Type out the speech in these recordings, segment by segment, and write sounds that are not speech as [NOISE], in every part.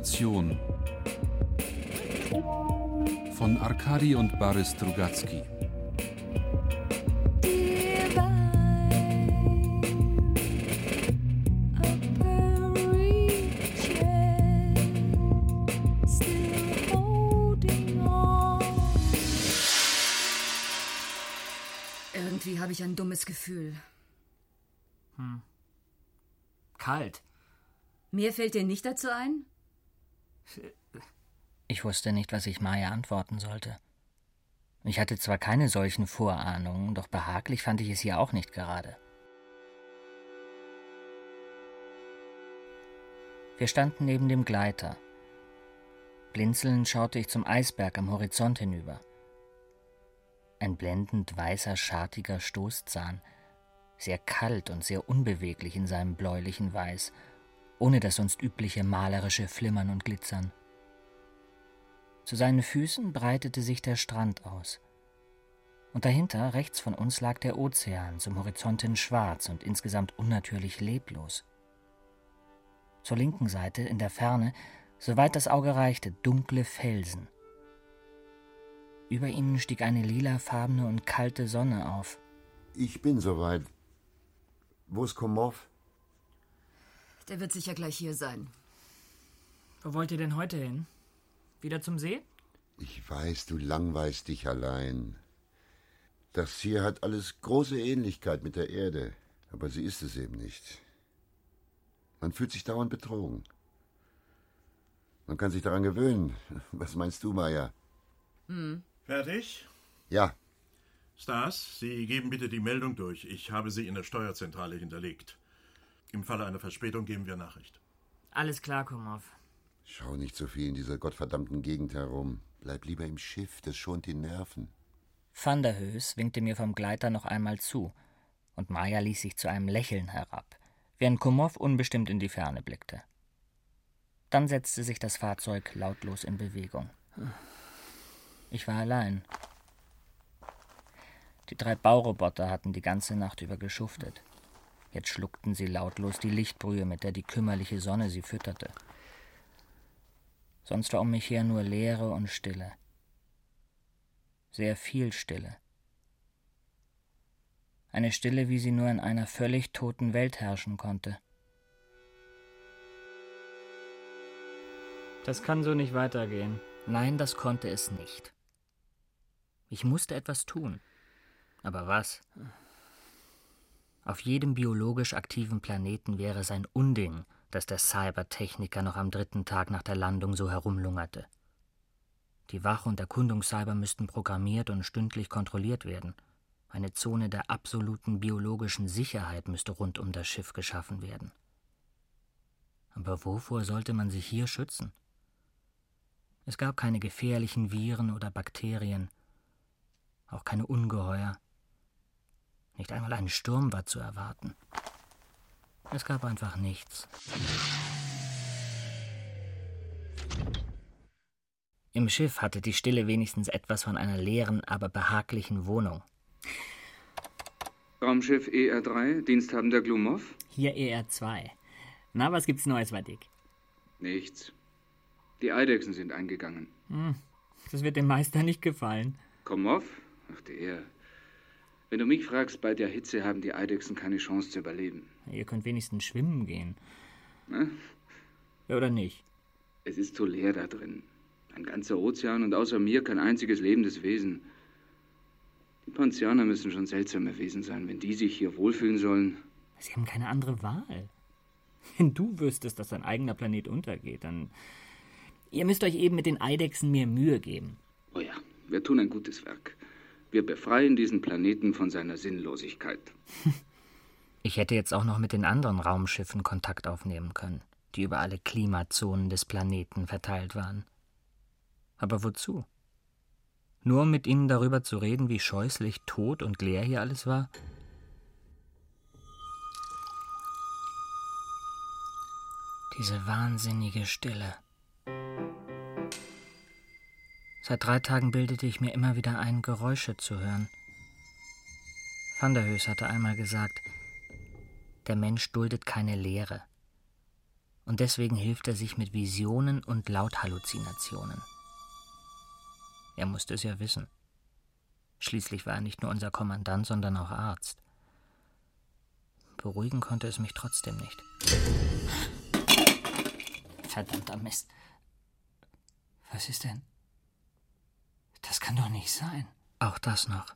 Zivilisation von Arkadi und Boris Strugatsky. Irgendwie habe ich ein dummes Gefühl. Hm. Kalt. Mehr fällt dir nicht dazu ein? Ich wusste nicht, was ich Maya antworten sollte. Ich hatte zwar keine solchen Vorahnungen, doch behaglich fand ich es hier auch nicht gerade. Wir standen neben dem Gleiter. Blinzelnd schaute ich zum Eisberg am Horizont hinüber. Ein blendend weißer, schartiger Stoßzahn, sehr kalt und sehr unbeweglich in seinem bläulichen Weiß, ohne das sonst übliche malerische Flimmern und Glitzern. Zu seinen Füßen breitete sich der Strand aus. Und dahinter, rechts von uns, lag der Ozean, zum Horizont hin schwarz und insgesamt unnatürlich leblos. Zur linken Seite, in der Ferne, soweit das Auge reichte, dunkle Felsen. Über ihnen stieg eine lilafarbene und kalte Sonne auf. Ich bin soweit. Wo ist Komov? Der wird sicher gleich hier sein. Wo wollt ihr denn heute hin? Wieder zum See? Ich weiß, du langweilst dich allein. Das hier hat alles große Ähnlichkeit mit der Erde, aber sie ist es eben nicht. Man fühlt sich dauernd betrogen. Man kann sich daran gewöhnen. [LAUGHS] Was meinst du, Maya? Hm. Fertig? Ja. Stas, Sie geben bitte die Meldung durch. Ich habe sie in der Steuerzentrale hinterlegt. Im Falle einer Verspätung geben wir Nachricht. Alles klar, Komov. Schau nicht so viel in dieser gottverdammten Gegend herum. Bleib lieber im Schiff, das schont die Nerven. Van der Höß winkte mir vom Gleiter noch einmal zu, und Maja ließ sich zu einem Lächeln herab, während Komov unbestimmt in die Ferne blickte. Dann setzte sich das Fahrzeug lautlos in Bewegung. Ich war allein. Die drei Bauroboter hatten die ganze Nacht über geschuftet. Jetzt schluckten sie lautlos die Lichtbrühe, mit der die kümmerliche Sonne sie fütterte. Sonst war um mich her nur Leere und Stille. Sehr viel Stille. Eine Stille, wie sie nur in einer völlig toten Welt herrschen konnte. Das kann so nicht weitergehen. Nein, das konnte es nicht. Ich musste etwas tun. Aber was? Auf jedem biologisch aktiven Planeten wäre es ein Unding, dass der Cybertechniker noch am dritten Tag nach der Landung so herumlungerte. Die Wach- und Erkundungscyber müssten programmiert und stündlich kontrolliert werden. Eine Zone der absoluten biologischen Sicherheit müsste rund um das Schiff geschaffen werden. Aber wovor sollte man sich hier schützen? Es gab keine gefährlichen Viren oder Bakterien, auch keine Ungeheuer. Nicht einmal ein Sturm war zu erwarten. Es gab einfach nichts. Im Schiff hatte die Stille wenigstens etwas von einer leeren, aber behaglichen Wohnung. Raumschiff ER3, Diensthabender Glumov? Hier ER2. Na, was gibt's Neues bei Dick? Nichts. Die Eidechsen sind eingegangen. Hm, das wird dem Meister nicht gefallen. Komov? Ach, der. Wenn du mich fragst, bei der Hitze haben die Eidechsen keine Chance zu überleben. Ihr könnt wenigstens schwimmen gehen. Na? Ja, oder nicht? Es ist zu leer da drin. Ein ganzer Ozean und außer mir kein einziges lebendes Wesen. Die Pontianer müssen schon seltsame Wesen sein, wenn die sich hier wohlfühlen sollen. Sie haben keine andere Wahl. Wenn du wüsstest, dass dein eigener Planet untergeht, dann. Ihr müsst euch eben mit den Eidechsen mehr Mühe geben. Oh ja, wir tun ein gutes Werk. Wir befreien diesen Planeten von seiner Sinnlosigkeit. [LAUGHS] Ich hätte jetzt auch noch mit den anderen Raumschiffen Kontakt aufnehmen können, die über alle Klimazonen des Planeten verteilt waren. Aber wozu? Nur um mit ihnen darüber zu reden, wie scheußlich tot und leer hier alles war? Diese wahnsinnige Stille. Seit drei Tagen bildete ich mir immer wieder ein, Geräusche zu hören. Van der Höß hatte einmal gesagt, der Mensch duldet keine Leere. Und deswegen hilft er sich mit Visionen und Lauthalluzinationen. Er musste es ja wissen. Schließlich war er nicht nur unser Kommandant, sondern auch Arzt. Beruhigen konnte es mich trotzdem nicht. Verdammter Mist. Was ist denn? Das kann doch nicht sein. Auch das noch.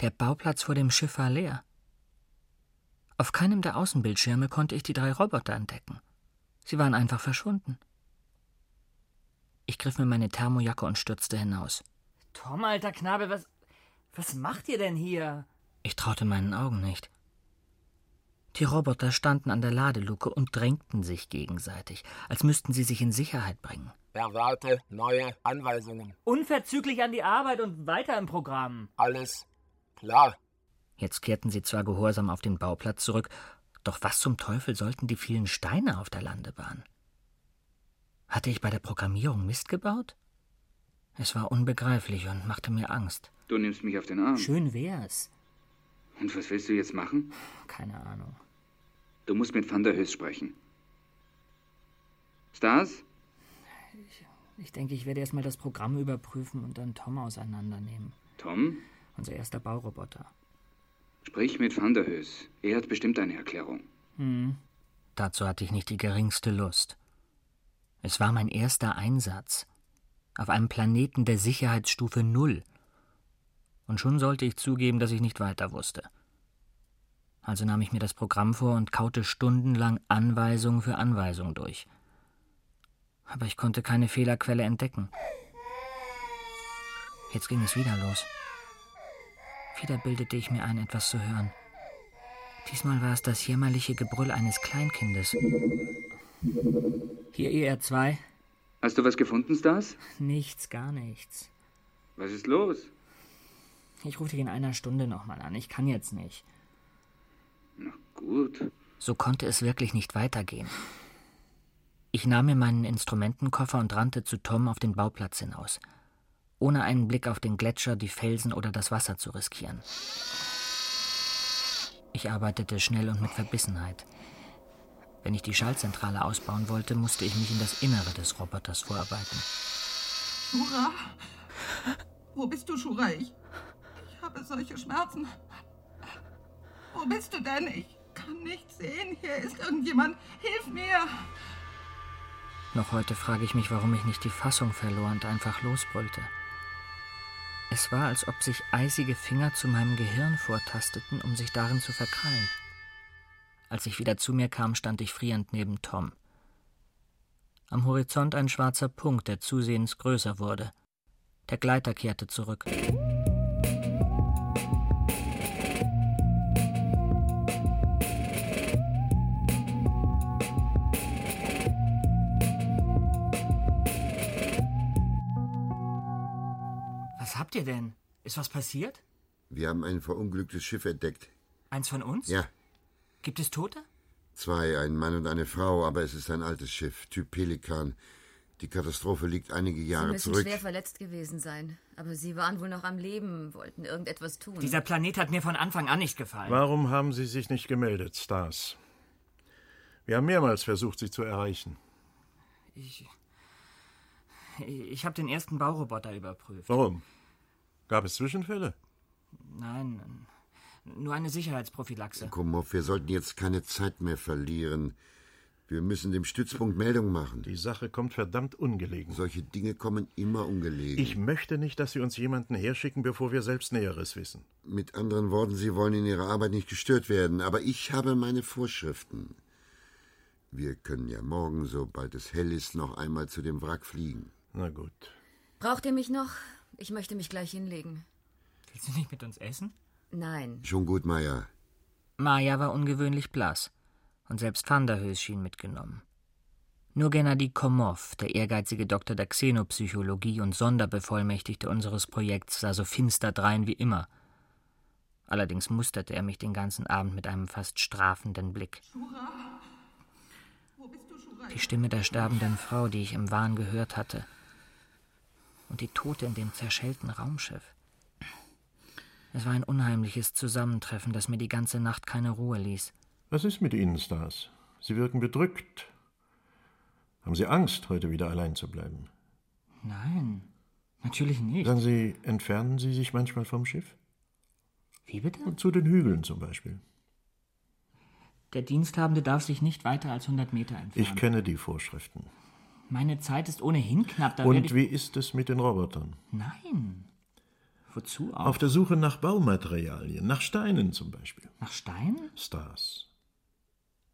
Der Bauplatz vor dem Schiff war leer. Auf keinem der Außenbildschirme konnte ich die drei Roboter entdecken. Sie waren einfach verschwunden. Ich griff mir meine Thermojacke und stürzte hinaus. Tom, alter Knabe, was. Was macht ihr denn hier? Ich traute meinen Augen nicht. Die Roboter standen an der Ladeluke und drängten sich gegenseitig, als müssten sie sich in Sicherheit bringen. Erwarte neue Anweisungen. Unverzüglich an die Arbeit und weiter im Programm. Alles klar. Jetzt kehrten sie zwar gehorsam auf den Bauplatz zurück, doch was zum Teufel sollten die vielen Steine auf der Landebahn? Hatte ich bei der Programmierung Mist gebaut? Es war unbegreiflich und machte mir Angst. Du nimmst mich auf den Arm. Schön wär's. Und was willst du jetzt machen? Keine Ahnung. Du musst mit Van der Höß sprechen. Stars? Ich denke, ich werde erstmal das Programm überprüfen und dann Tom auseinandernehmen. Tom? Unser erster Bauroboter. Sprich mit Van der Höß. Er hat bestimmt eine Erklärung. Hm. Dazu hatte ich nicht die geringste Lust. Es war mein erster Einsatz. Auf einem Planeten der Sicherheitsstufe Null. Und schon sollte ich zugeben, dass ich nicht weiter wusste. Also nahm ich mir das Programm vor und kaute stundenlang Anweisung für Anweisung durch. Aber ich konnte keine Fehlerquelle entdecken. Jetzt ging es wieder los. Wieder bildete ich mir ein, etwas zu hören. Diesmal war es das jämmerliche Gebrüll eines Kleinkindes. Hier ER2. Hast du was gefunden, Stars? Nichts, gar nichts. Was ist los? Ich rufe dich in einer Stunde nochmal an. Ich kann jetzt nicht. Na gut. So konnte es wirklich nicht weitergehen. Ich nahm mir meinen Instrumentenkoffer und rannte zu Tom auf den Bauplatz hinaus, ohne einen Blick auf den Gletscher, die Felsen oder das Wasser zu riskieren. Ich arbeitete schnell und mit Verbissenheit. Wenn ich die Schaltzentrale ausbauen wollte, musste ich mich in das Innere des Roboters vorarbeiten. Shura! Wo bist du, Shura? Ich, ich habe solche Schmerzen. Wo bist du denn? Ich kann nichts sehen. Hier ist irgendjemand. Hilf mir! Noch heute frage ich mich, warum ich nicht die Fassung verlor und einfach losbrüllte. Es war, als ob sich eisige Finger zu meinem Gehirn vortasteten, um sich darin zu verkrallen. Als ich wieder zu mir kam, stand ich frierend neben Tom. Am Horizont ein schwarzer Punkt, der zusehends größer wurde. Der Gleiter kehrte zurück. Habt ihr denn? Ist was passiert? Wir haben ein verunglücktes Schiff entdeckt. Eins von uns? Ja, Gibt es Tote? zwei, ein Mann und eine Frau, aber es ist ein altes Schiff, Typ Pelikan. Die Katastrophe liegt einige Sie Jahre müssen zurück. schwer verletzt gewesen sein. Aber Sie waren wohl noch am Leben, wollten irgendetwas tun. Dieser Planet hat mir von Anfang an nicht gefallen. Warum haben Sie sich nicht gemeldet, Stars? Wir haben mehrmals versucht, Sie zu erreichen. Ich. Ich habe den ersten Bauroboter überprüft. Warum? Gab es Zwischenfälle? Nein, nur eine Sicherheitsprophylaxe. Kumhoff, wir sollten jetzt keine Zeit mehr verlieren. Wir müssen dem Stützpunkt Meldung machen. Die Sache kommt verdammt ungelegen. Solche Dinge kommen immer ungelegen. Ich möchte nicht, dass Sie uns jemanden herschicken, bevor wir selbst Näheres wissen. Mit anderen Worten, Sie wollen in Ihrer Arbeit nicht gestört werden, aber ich habe meine Vorschriften. Wir können ja morgen, sobald es hell ist, noch einmal zu dem Wrack fliegen. Na gut. Braucht ihr mich noch? Ich möchte mich gleich hinlegen. Willst du nicht mit uns essen? Nein. Schon gut, Meier. Maja war ungewöhnlich blass. Und selbst Van der Höß schien mitgenommen. Nur Gennady Komov, der ehrgeizige Doktor der Xenopsychologie und Sonderbevollmächtigte unseres Projekts, sah so finster drein wie immer. Allerdings musterte er mich den ganzen Abend mit einem fast strafenden Blick. Die Stimme der sterbenden Frau, die ich im Wahn gehört hatte. Und die Tote in dem zerschellten Raumschiff. Es war ein unheimliches Zusammentreffen, das mir die ganze Nacht keine Ruhe ließ. Was ist mit Ihnen, Stars? Sie wirken bedrückt. Haben Sie Angst, heute wieder allein zu bleiben? Nein, natürlich nicht. Sagen Sie, entfernen Sie sich manchmal vom Schiff? Wie bitte? Zu den Hügeln zum Beispiel. Der Diensthabende darf sich nicht weiter als 100 Meter entfernen. Ich kenne die Vorschriften. Meine Zeit ist ohnehin knapp. Da Und wie ist es mit den Robotern? Nein. Wozu auch? Auf der Suche nach Baumaterialien, nach Steinen zum Beispiel. Nach Stein? Stars.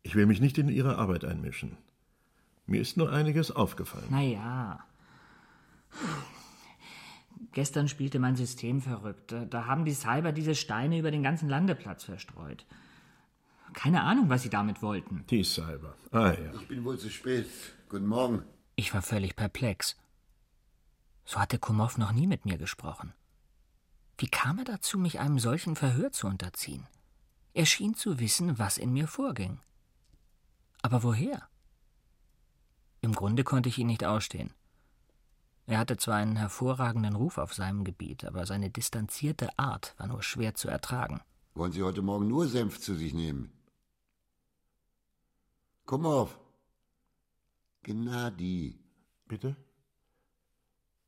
Ich will mich nicht in Ihre Arbeit einmischen. Mir ist nur einiges aufgefallen. Naja. Gestern spielte mein System verrückt. Da- Da haben die Cyber diese Steine über den ganzen Landeplatz verstreut. Keine Ahnung, was sie damit wollten. Die Cyber. Ah ja. Ich bin wohl zu spät. Guten Morgen. Ich war völlig perplex. So hatte Kumov noch nie mit mir gesprochen. Wie kam er dazu, mich einem solchen Verhör zu unterziehen? Er schien zu wissen, was in mir vorging. Aber woher? Im Grunde konnte ich ihn nicht ausstehen. Er hatte zwar einen hervorragenden Ruf auf seinem Gebiet, aber seine distanzierte Art war nur schwer zu ertragen. Wollen Sie heute Morgen nur Senf zu sich nehmen? Komm. Gnadi. Bitte?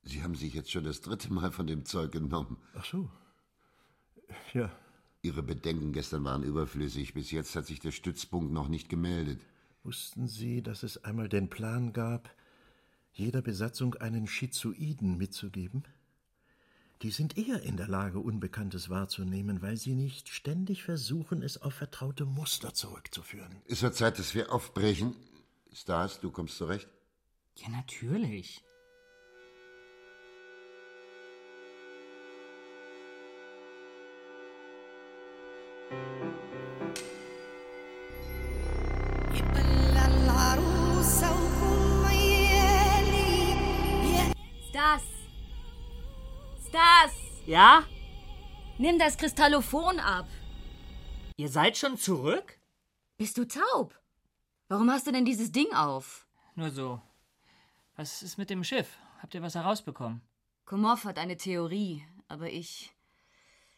Sie haben sich jetzt schon das dritte Mal von dem Zeug genommen. Ach so. Ja. Ihre Bedenken gestern waren überflüssig. Bis jetzt hat sich der Stützpunkt noch nicht gemeldet. Wussten Sie, dass es einmal den Plan gab, jeder Besatzung einen Schizoiden mitzugeben? Die sind eher in der Lage, Unbekanntes wahrzunehmen, weil sie nicht ständig versuchen, es auf vertraute Muster zurückzuführen. Es wird Zeit, dass wir aufbrechen. Stars, du kommst zurecht? Ja, natürlich. Stas! Stas! Ja? Nimm das Kristallophon ab. Ihr seid schon zurück? Bist du taub? Warum hast du denn dieses Ding auf? Nur so. Was ist mit dem Schiff? Habt ihr was herausbekommen? Komov hat eine Theorie, aber ich.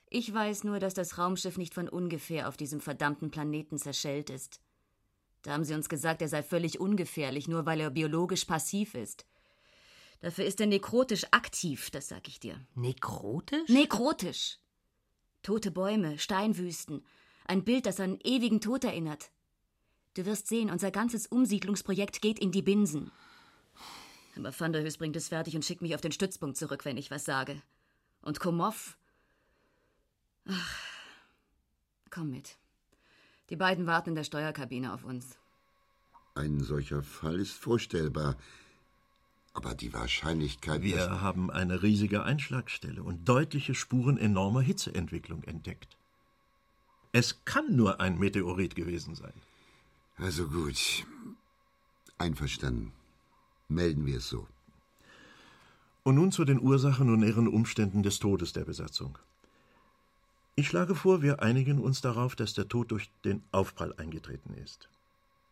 Ich weiß nur, dass das Raumschiff nicht von ungefähr auf diesem verdammten Planeten zerschellt ist. Da haben sie uns gesagt, er sei völlig ungefährlich, nur weil er biologisch passiv ist. Dafür ist er nekrotisch aktiv, das sag ich dir. Nekrotisch? Nekrotisch. Tote Bäume, Steinwüsten, ein Bild, das an ewigen Tod erinnert. Du wirst sehen, unser ganzes Umsiedlungsprojekt geht in die Binsen. Aber Van der Höß bringt es fertig und schickt mich auf den Stützpunkt zurück, wenn ich was sage. Und Komov? Ach, komm mit. Die beiden warten in der Steuerkabine auf uns. Ein solcher Fall ist vorstellbar. Aber die Wahrscheinlichkeit, Wir dass... haben eine riesige Einschlagstelle und deutliche Spuren enormer Hitzeentwicklung entdeckt. Es kann nur ein Meteorit gewesen sein. Also gut. Einverstanden. Melden wir es so. Und nun zu den Ursachen und näheren Umständen des Todes der Besatzung. Ich schlage vor, wir einigen uns darauf, dass der Tod durch den Aufprall eingetreten ist.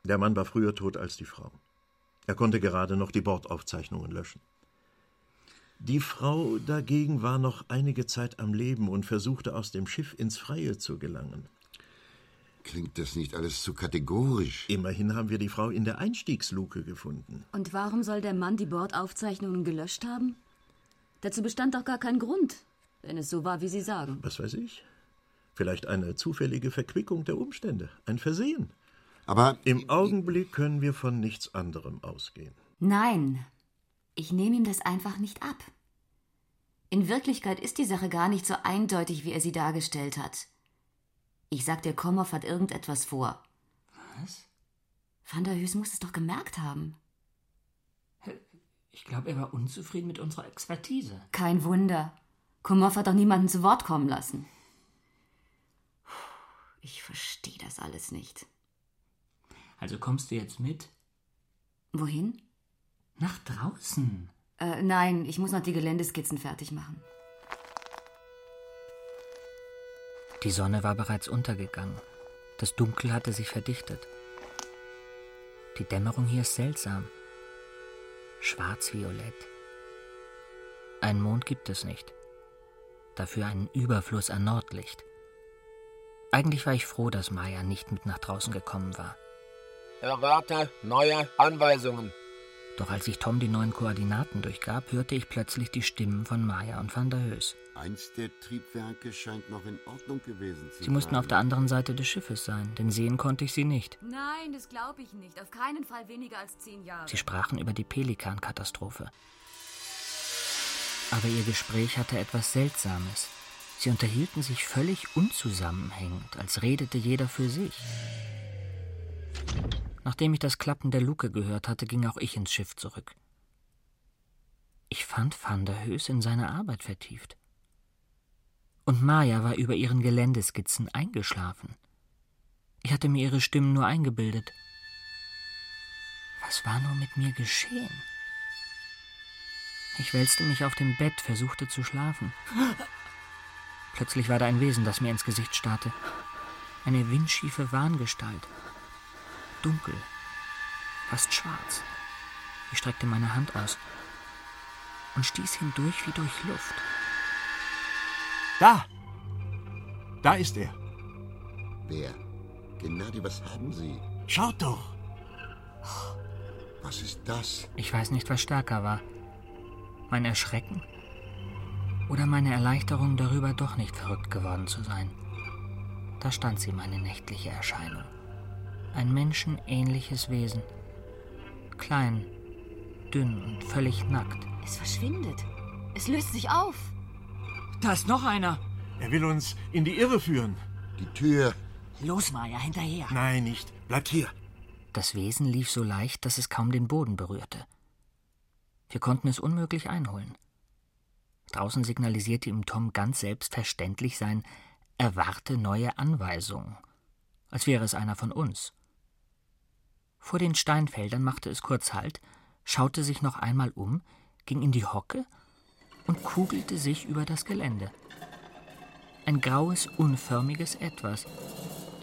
Der Mann war früher tot als die Frau. Er konnte gerade noch die Bordaufzeichnungen löschen. Die Frau dagegen war noch einige Zeit am Leben und versuchte aus dem Schiff ins Freie zu gelangen. Klingt das nicht alles zu kategorisch? Immerhin haben wir die Frau in der Einstiegsluke gefunden. Und warum soll der Mann die Bordaufzeichnungen gelöscht haben? Dazu bestand doch gar kein Grund, wenn es so war, wie Sie sagen. Was weiß ich? Vielleicht eine zufällige Verquickung der Umstände, ein Versehen. Aber Im Augenblick können wir von nichts anderem ausgehen. Nein, ich nehme ihm das einfach nicht ab. In Wirklichkeit ist die Sache gar nicht so eindeutig, wie er sie dargestellt hat. Ich sag dir, Komov hat irgendetwas vor. Was? Van der Hüs muss es doch gemerkt haben. Ich glaube, er war unzufrieden mit unserer Expertise. Kein Wunder. Komov hat doch niemanden zu Wort kommen lassen. Ich verstehe das alles nicht. Also kommst du jetzt mit? Wohin? Nach draußen. Äh, nein, ich muss noch die Geländeskizzen fertig machen. Die Sonne war bereits untergegangen. Das Dunkel hatte sich verdichtet. Die Dämmerung hier ist seltsam. Schwarz-violett. Einen Mond gibt es nicht. Dafür einen Überfluss an Nordlicht. Eigentlich war ich froh, dass Maya nicht mit nach draußen gekommen war. Erwarte neue Anweisungen. Doch als ich Tom die neuen Koordinaten durchgab, hörte ich plötzlich die Stimmen von Maya und Van der Höß. Eins der Triebwerke scheint noch in Ordnung gewesen zu sein. Sie mussten auf der anderen Seite des Schiffes sein, denn sehen konnte ich sie nicht. Nein, das glaube ich nicht. Auf keinen Fall weniger als zehn Jahre. Sie sprachen über die Pelikan-Katastrophe. Aber ihr Gespräch hatte etwas Seltsames. Sie unterhielten sich völlig unzusammenhängend, als redete jeder für sich. Nachdem ich das Klappen der Luke gehört hatte, ging auch ich ins Schiff zurück. Ich fand Van der Höß in seine Arbeit vertieft. Und Maya war über ihren Geländeskizzen eingeschlafen. Ich hatte mir ihre Stimmen nur eingebildet. Was war nur mit mir geschehen? Ich wälzte mich auf dem Bett, versuchte zu schlafen. Plötzlich war da ein Wesen, das mir ins Gesicht starrte. Eine windschiefe Wahngestalt. Dunkel, fast schwarz. Ich streckte meine Hand aus und stieß hindurch wie durch Luft. Da! Da ist er. Wer? Gennady, was haben Sie? Schaut doch! Was ist das? Ich weiß nicht, was stärker war. Mein Erschrecken oder meine Erleichterung darüber, doch nicht verrückt geworden zu sein. Da stand sie, meine nächtliche Erscheinung. Ein menschenähnliches Wesen. Klein, dünn und völlig nackt. Es verschwindet. Es löst sich auf. Da ist noch einer. Er will uns in die Irre führen. Die Tür. Los, Maya, hinterher. Nein, nicht. Bleibt hier. Das Wesen lief so leicht, dass es kaum den Boden berührte. Wir konnten es unmöglich einholen. Draußen signalisierte ihm Tom ganz selbstverständlich sein Erwarte neue Anweisungen, als wäre es einer von uns. Vor den Steinfeldern machte es kurz Halt, schaute sich noch einmal um, ging in die Hocke und kugelte sich über das Gelände. Ein graues, unförmiges Etwas,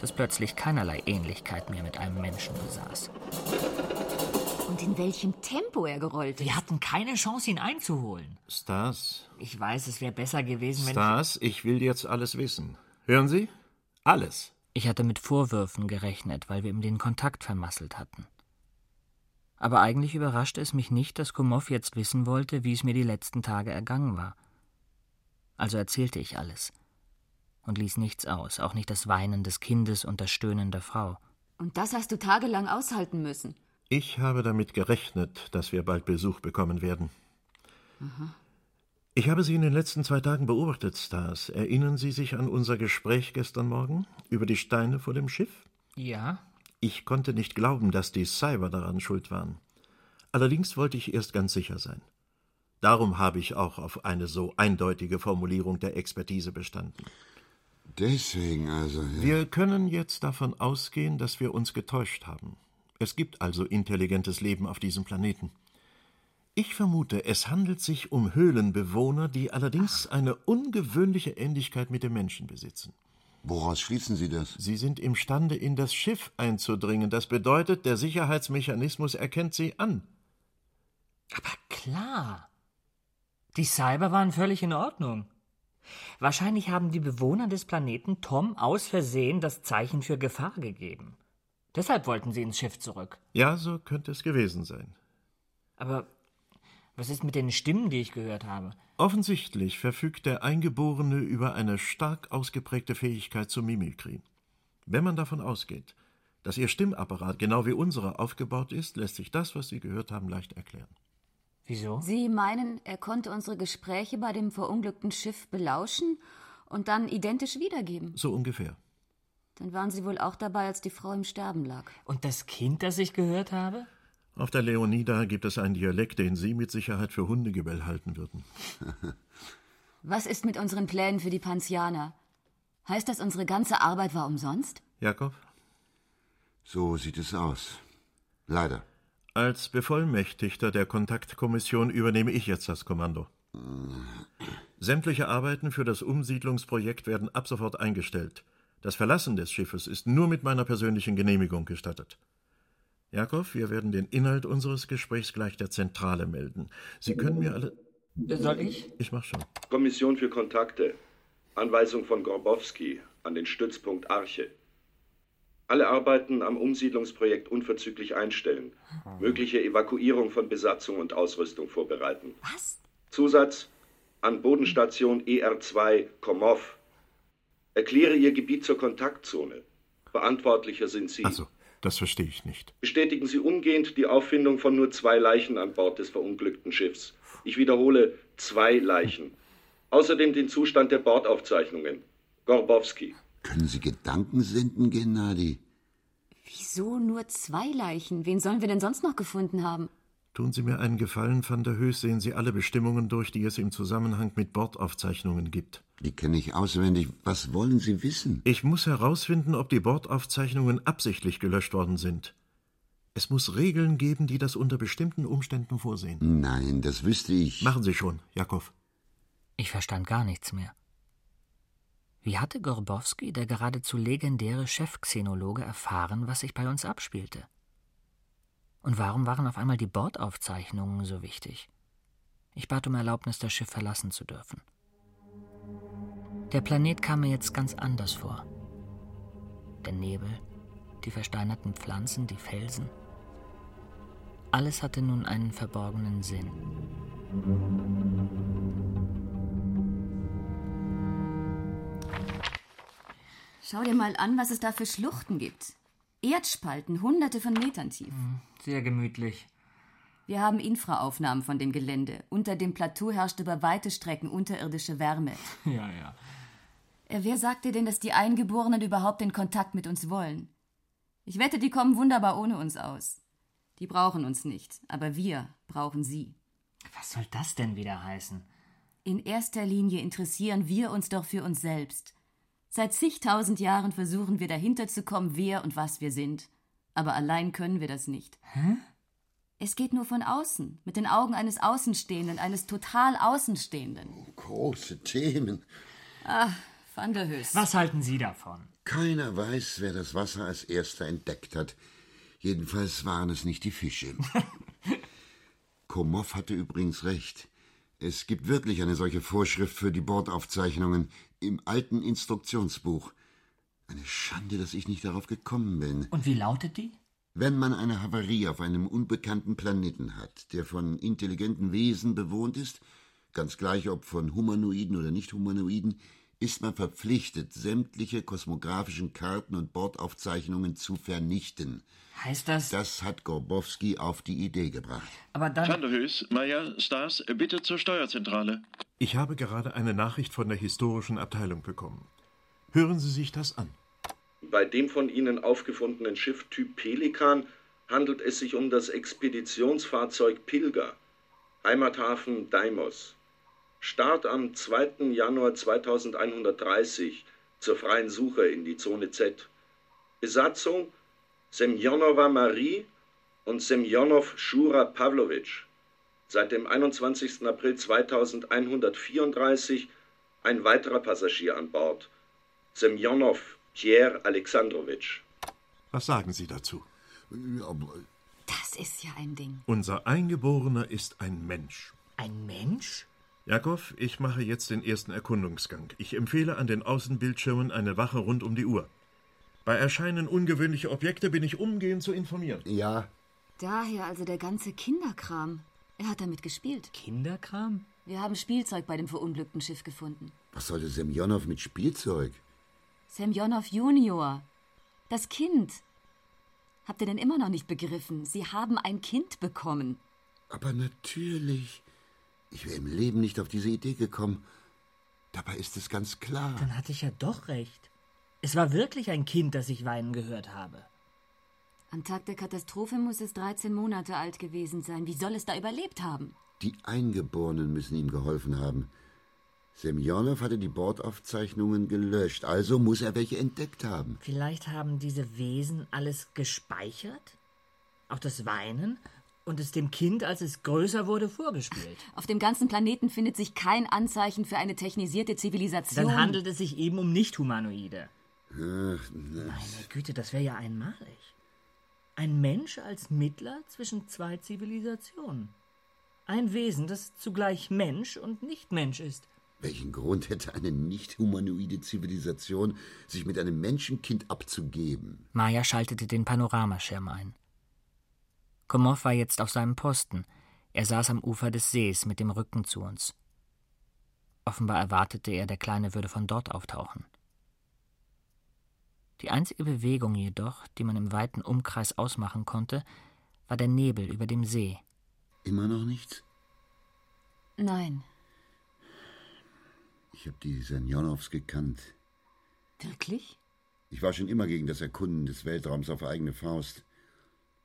das plötzlich keinerlei Ähnlichkeit mehr mit einem Menschen besaß. Und in welchem Tempo er gerollt ist. Wir hatten keine Chance, ihn einzuholen. Stas, Ich weiß, es wäre besser gewesen, wenn Stas, ich will jetzt alles wissen. Hören Sie? Alles. Ich. Hatte mit Vorwürfen gerechnet, weil wir ihm den Kontakt vermasselt hatten. Aber eigentlich überraschte es mich nicht, dass Kumov jetzt wissen wollte, wie es mir die letzten Tage ergangen war. Also erzählte ich alles und ließ nichts aus, auch nicht das Weinen des Kindes und das Stöhnen der Frau. Und das hast du tagelang aushalten müssen. Ich habe damit gerechnet, dass wir bald Besuch bekommen werden. Ich habe Sie in den letzten zwei Tagen beobachtet, Stas. Erinnern Sie sich an unser Gespräch gestern Morgen über die Steine vor dem Schiff? Ja? Ich konnte nicht glauben, dass die Cyber daran schuld waren. Allerdings wollte ich erst ganz sicher sein. Darum habe ich auch auf eine so eindeutige Formulierung der Expertise bestanden. Deswegen also. Ja. Wir können jetzt davon ausgehen, dass wir uns getäuscht haben. Es gibt also intelligentes Leben auf diesem Planeten. Ich vermute, es handelt sich um Höhlenbewohner, die allerdings eine ungewöhnliche Ähnlichkeit mit dem Menschen besitzen. Woraus schließen Sie das? Sie sind imstande, in das Schiff einzudringen. Das bedeutet, der Sicherheitsmechanismus erkennt sie an. Aber klar. Die Cyber waren völlig in Ordnung. Wahrscheinlich haben die Bewohner des Planeten Tom aus Versehen das Zeichen für Gefahr gegeben. Deshalb wollten sie ins Schiff zurück. Ja, so könnte es gewesen sein. Aber was ist mit den Stimmen, die ich gehört habe? Offensichtlich verfügt der Eingeborene über eine stark ausgeprägte Fähigkeit zur Mimikrie. Wenn man davon ausgeht, dass Ihr Stimmapparat genau wie unsere aufgebaut ist, lässt sich das, was Sie gehört haben, leicht erklären. Wieso? Sie meinen, er konnte unsere Gespräche bei dem verunglückten Schiff belauschen und dann identisch wiedergeben? So ungefähr. Dann waren Sie wohl auch dabei, als die Frau im Sterben lag. Und das Kind, das ich gehört habe? Auf der Leonida gibt es einen Dialekt, den Sie mit Sicherheit für Hundegebell halten würden. [LAUGHS] Was ist mit unseren Plänen für die Pansianer? Heißt das, unsere ganze Arbeit war umsonst? Jakob? So sieht es aus. Leider. Als Bevollmächtigter der Kontaktkommission übernehme ich jetzt das Kommando. [CLEARS THROAT] Sämtliche Arbeiten für das Umsiedlungsprojekt werden ab sofort eingestellt. Das Verlassen des Schiffes ist nur mit meiner persönlichen Genehmigung gestattet. Jakob, wir werden den Inhalt unseres Gesprächs gleich der Zentrale melden. Sie können mir alle. Soll ich? Ich mach schon. Kommission für Kontakte. Anweisung von Gorbowski an den Stützpunkt Arche. Alle Arbeiten am Umsiedlungsprojekt unverzüglich einstellen. Mögliche Evakuierung von Besatzung und Ausrüstung vorbereiten. Was? Zusatz an Bodenstation ER2 Komov. Erkläre Ihr Gebiet zur Kontaktzone. Verantwortlicher sind Sie. Also, das verstehe ich nicht. Bestätigen Sie umgehend die Auffindung von nur zwei Leichen an Bord des verunglückten Schiffs. Ich wiederhole, zwei Leichen. Außerdem den Zustand der Bordaufzeichnungen. Gorbowski. Können Sie Gedanken senden, Gennady? Wieso nur zwei Leichen? Wen sollen wir denn sonst noch gefunden haben? Tun Sie mir einen Gefallen, van der Höß, sehen Sie alle Bestimmungen durch, die es im Zusammenhang mit Bordaufzeichnungen gibt. Die kenne ich auswendig. Was wollen Sie wissen? Ich muss herausfinden, ob die Bordaufzeichnungen absichtlich gelöscht worden sind. Es muss Regeln geben, die das unter bestimmten Umständen vorsehen. Nein, das wüsste ich. Machen Sie schon, Jakob. Ich verstand gar nichts mehr. Wie hatte Gorbowski, der geradezu legendäre Chefxenologe, erfahren, was sich bei uns abspielte? Und warum waren auf einmal die Bordaufzeichnungen so wichtig? Ich bat um Erlaubnis, das Schiff verlassen zu dürfen. Der Planet kam mir jetzt ganz anders vor. Der Nebel, die versteinerten Pflanzen, die Felsen. Alles hatte nun einen verborgenen Sinn. Schau dir mal an, was es da für Schluchten gibt. Erdspalten, hunderte von Metern tief. Sehr gemütlich. Wir haben Infraaufnahmen von dem Gelände. Unter dem Plateau herrscht über weite Strecken unterirdische Wärme. [LAUGHS] Ja, ja. Äh, Wer sagt dir denn, dass die Eingeborenen überhaupt den Kontakt mit uns wollen? Ich wette, die kommen wunderbar ohne uns aus. Die brauchen uns nicht, aber wir brauchen sie. Was soll das denn wieder heißen? In erster Linie interessieren wir uns doch für uns selbst. Seit zigtausend Jahren versuchen wir dahinter zu kommen, wer und was wir sind. Aber allein können wir das nicht. Hä? Es geht nur von außen, mit den Augen eines Außenstehenden, eines total Außenstehenden. Große Themen. Ah, Van der Höß. Was halten Sie davon? Keiner weiß, wer das Wasser als erster entdeckt hat. Jedenfalls waren es nicht die Fische. [LAUGHS] Komov hatte übrigens recht. Es gibt wirklich eine solche Vorschrift für die Bordaufzeichnungen im alten Instruktionsbuch. Eine Schande, dass ich nicht darauf gekommen bin. Und wie lautet die? Wenn man eine Havarie auf einem unbekannten Planeten hat, der von intelligenten Wesen bewohnt ist, ganz gleich ob von Humanoiden oder nicht Humanoiden, ist man verpflichtet, sämtliche kosmografischen Karten und Bordaufzeichnungen zu vernichten. Heißt das? Das hat Gorbowski auf die Idee gebracht. Aber dann. Höß, Meier, Stars, bitte zur Steuerzentrale. Ich habe gerade eine Nachricht von der historischen Abteilung bekommen. Hören Sie sich das an. Bei dem von Ihnen aufgefundenen Schiff Typ Pelikan handelt es sich um das Expeditionsfahrzeug Pilger. Heimathafen Deimos. Start am 2. Januar 2130 zur freien Suche in die Zone Z. Besatzung Semjonova Marie und Semjonov Shura Pavlovich. Seit dem 21. April 2134 ein weiterer Passagier an Bord. Semjonov Pierre Alexandrowitsch. Was sagen Sie dazu? Das ist ja ein Ding. Unser Eingeborener ist ein Mensch. Ein Mensch? Jakob, ich mache jetzt den ersten Erkundungsgang. Ich empfehle an den Außenbildschirmen eine Wache rund um die Uhr. Bei Erscheinen ungewöhnliche Objekte bin ich umgehend zu informieren. Ja, Daher also der ganze Kinderkram. Er hat damit gespielt. Kinderkram? Wir haben Spielzeug bei dem verunglückten Schiff gefunden. was sollte Semjonow mit Spielzeug? Semjonov Junior. Das Kind. Habt ihr denn immer noch nicht begriffen? Sie haben ein Kind bekommen. Aber natürlich. Ich wäre im Leben nicht auf diese Idee gekommen. Dabei ist es ganz klar. Dann hatte ich ja doch recht. Es war wirklich ein Kind, das ich weinen gehört habe. Am Tag der Katastrophe muss es 13 Monate alt gewesen sein. Wie soll es da überlebt haben? Die Eingeborenen müssen ihm geholfen haben. Semjonow hatte die Bordaufzeichnungen gelöscht, also muss er welche entdeckt haben. Vielleicht haben diese Wesen alles gespeichert? Auch das Weinen? Und es dem Kind, als es größer wurde, vorgespielt. Auf dem ganzen Planeten findet sich kein Anzeichen für eine technisierte Zivilisation. Dann handelt es sich eben um Nicht-Humanoide. Ach, Meine Güte, das wäre ja einmalig. Ein Mensch als Mittler zwischen zwei Zivilisationen. Ein Wesen, das zugleich Mensch und Nicht-Mensch ist. Welchen Grund hätte eine nicht humanoide Zivilisation, sich mit einem Menschenkind abzugeben? Maya schaltete den Panoramaschirm ein. Komov war jetzt auf seinem Posten. Er saß am Ufer des Sees mit dem Rücken zu uns. Offenbar erwartete er, der Kleine würde von dort auftauchen. Die einzige Bewegung jedoch, die man im weiten Umkreis ausmachen konnte, war der Nebel über dem See. Immer noch nichts? Nein. Ich habe die Senjonows gekannt. Wirklich? Ich war schon immer gegen das Erkunden des Weltraums auf eigene Faust.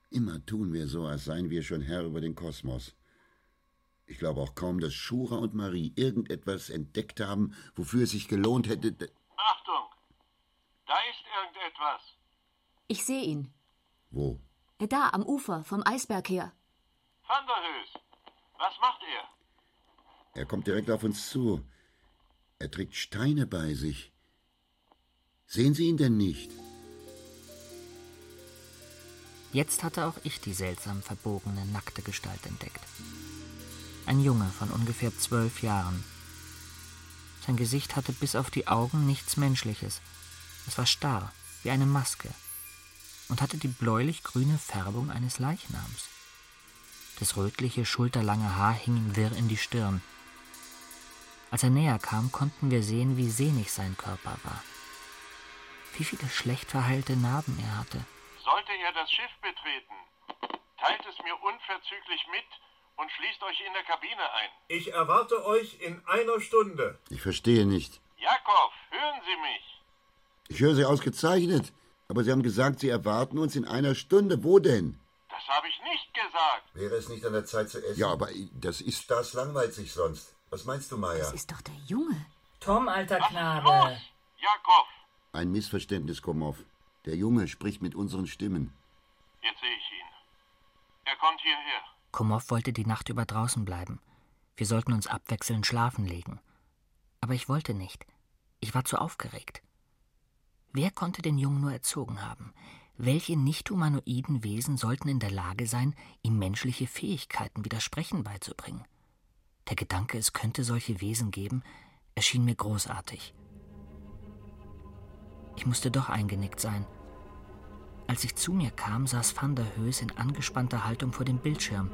Immer tun wir so, als seien wir schon Herr über den Kosmos. Ich glaube auch kaum, dass Shura und Marie irgendetwas entdeckt haben, wofür es sich gelohnt hätte. Achtung! Da ist irgendetwas. Ich sehe ihn. Wo? Da, am Ufer, vom Eisberg her. Van der Höß, was macht er? Er kommt direkt auf uns zu. Er trägt Steine bei sich. Sehen Sie ihn denn nicht? Jetzt hatte auch ich die seltsam verbogene, nackte Gestalt entdeckt. Ein Junge von ungefähr zwölf Jahren. Sein Gesicht hatte bis auf die Augen nichts Menschliches. Es war starr, wie eine Maske, und hatte die bläulich-grüne Färbung eines Leichnams. Das rötliche, schulterlange Haar hing ihm wirr in die Stirn. Als er näher kam, konnten wir sehen, wie sehnig sein Körper war. Wie viele schlecht verheilte Narben er hatte. Sollte er das Schiff betreten, teilt es mir unverzüglich mit und schließt euch in der Kabine ein. Ich erwarte euch in einer Stunde. Ich verstehe nicht. Jakob, hören Sie mich. Ich höre Sie ausgezeichnet. Aber Sie haben gesagt, Sie erwarten uns in einer Stunde. Wo denn? Das habe ich nicht gesagt. Wäre es nicht an der Zeit zu essen? Ja, aber das ist. Das langweilt sich sonst. Was meinst du, Maya? Das ist doch der Junge. Tom, alter Knabe. Jakob, Ein Missverständnis, Komov. Der Junge spricht mit unseren Stimmen. jetzt sehe ich ihn. Er kommt hierher. Komov wollte die Nacht über draußen bleiben. Wir sollten uns abwechselnd schlafen legen. Aber ich wollte nicht. Ich war zu aufgeregt. Wer konnte den Jungen nur erzogen haben? Welche nicht-humanoiden Wesen sollten in der Lage sein, ihm menschliche Fähigkeiten widersprechen beizubringen? Der Gedanke, es könnte solche Wesen geben, erschien mir großartig. Ich musste doch eingenickt sein. Als ich zu mir kam, saß Van der Höß in angespannter Haltung vor dem Bildschirm.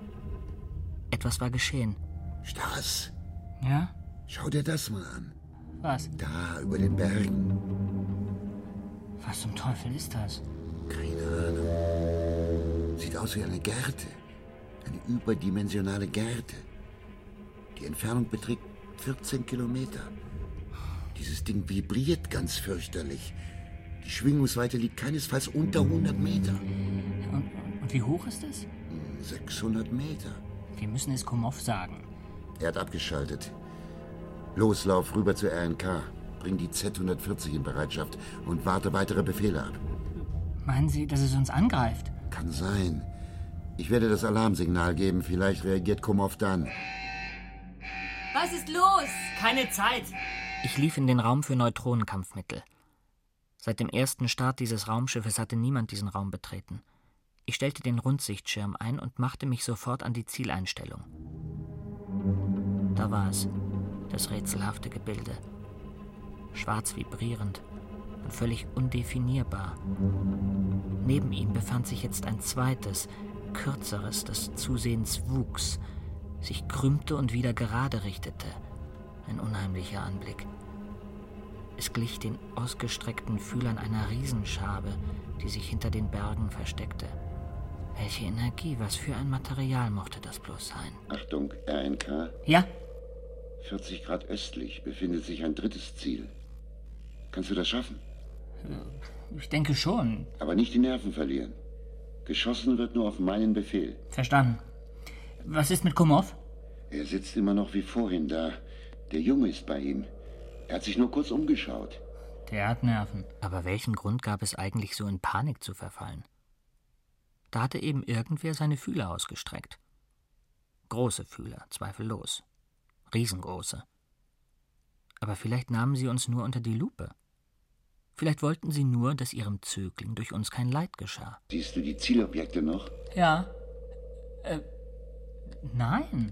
Etwas war geschehen. Stas, Ja? schau dir das mal an. Was? Da, über den Bergen. Was zum Teufel ist das? Keine Ahnung. Sieht aus wie eine Gerte. Eine überdimensionale Gerte. Die Entfernung beträgt 14 Kilometer. Dieses Ding vibriert ganz fürchterlich. Die Schwingungsweite liegt keinesfalls unter 100 Meter. Und, und wie hoch ist es? 600 Meter. Wir müssen es Komov sagen. Er hat abgeschaltet. Loslauf rüber zur RNK. Bring die Z-140 in Bereitschaft und warte weitere Befehle ab. Meinen Sie, dass es uns angreift? Kann sein. Ich werde das Alarmsignal geben. Vielleicht reagiert Komov dann. Was ist los? Keine Zeit! Ich lief in den Raum für Neutronenkampfmittel. Seit dem ersten Start dieses Raumschiffes hatte niemand diesen Raum betreten. Ich stellte den Rundsichtschirm ein und machte mich sofort an die Zieleinstellung. Da war es, das rätselhafte Gebilde. Schwarz vibrierend und völlig undefinierbar. Neben ihm befand sich jetzt ein zweites, kürzeres, das zusehends wuchs, sich krümmte und wieder gerade richtete. Ein unheimlicher Anblick. Es glich den ausgestreckten Fühlern einer Riesenschabe, die sich hinter den Bergen versteckte. Welche Energie, was für ein Material mochte das bloß sein? Achtung, RNK. Ja, 40 Grad östlich befindet sich ein drittes Ziel. Kannst du das schaffen? Ich denke schon. Aber nicht die Nerven verlieren. Geschossen wird nur auf meinen Befehl. Verstanden. Was ist mit Kumov? Er sitzt immer noch wie vorhin da. Der Junge ist bei ihm. Er hat sich nur kurz umgeschaut. Der hat Nerven. Aber welchen Grund gab es eigentlich, so in Panik zu verfallen? Da hatte eben irgendwer seine Fühler ausgestreckt. Große Fühler, zweifellos. Riesengroße. Aber vielleicht nahmen sie uns nur unter die Lupe. Vielleicht wollten sie nur, dass ihrem Zögling durch uns kein Leid geschah. Siehst du die Zielobjekte noch? Ja. Äh, nein.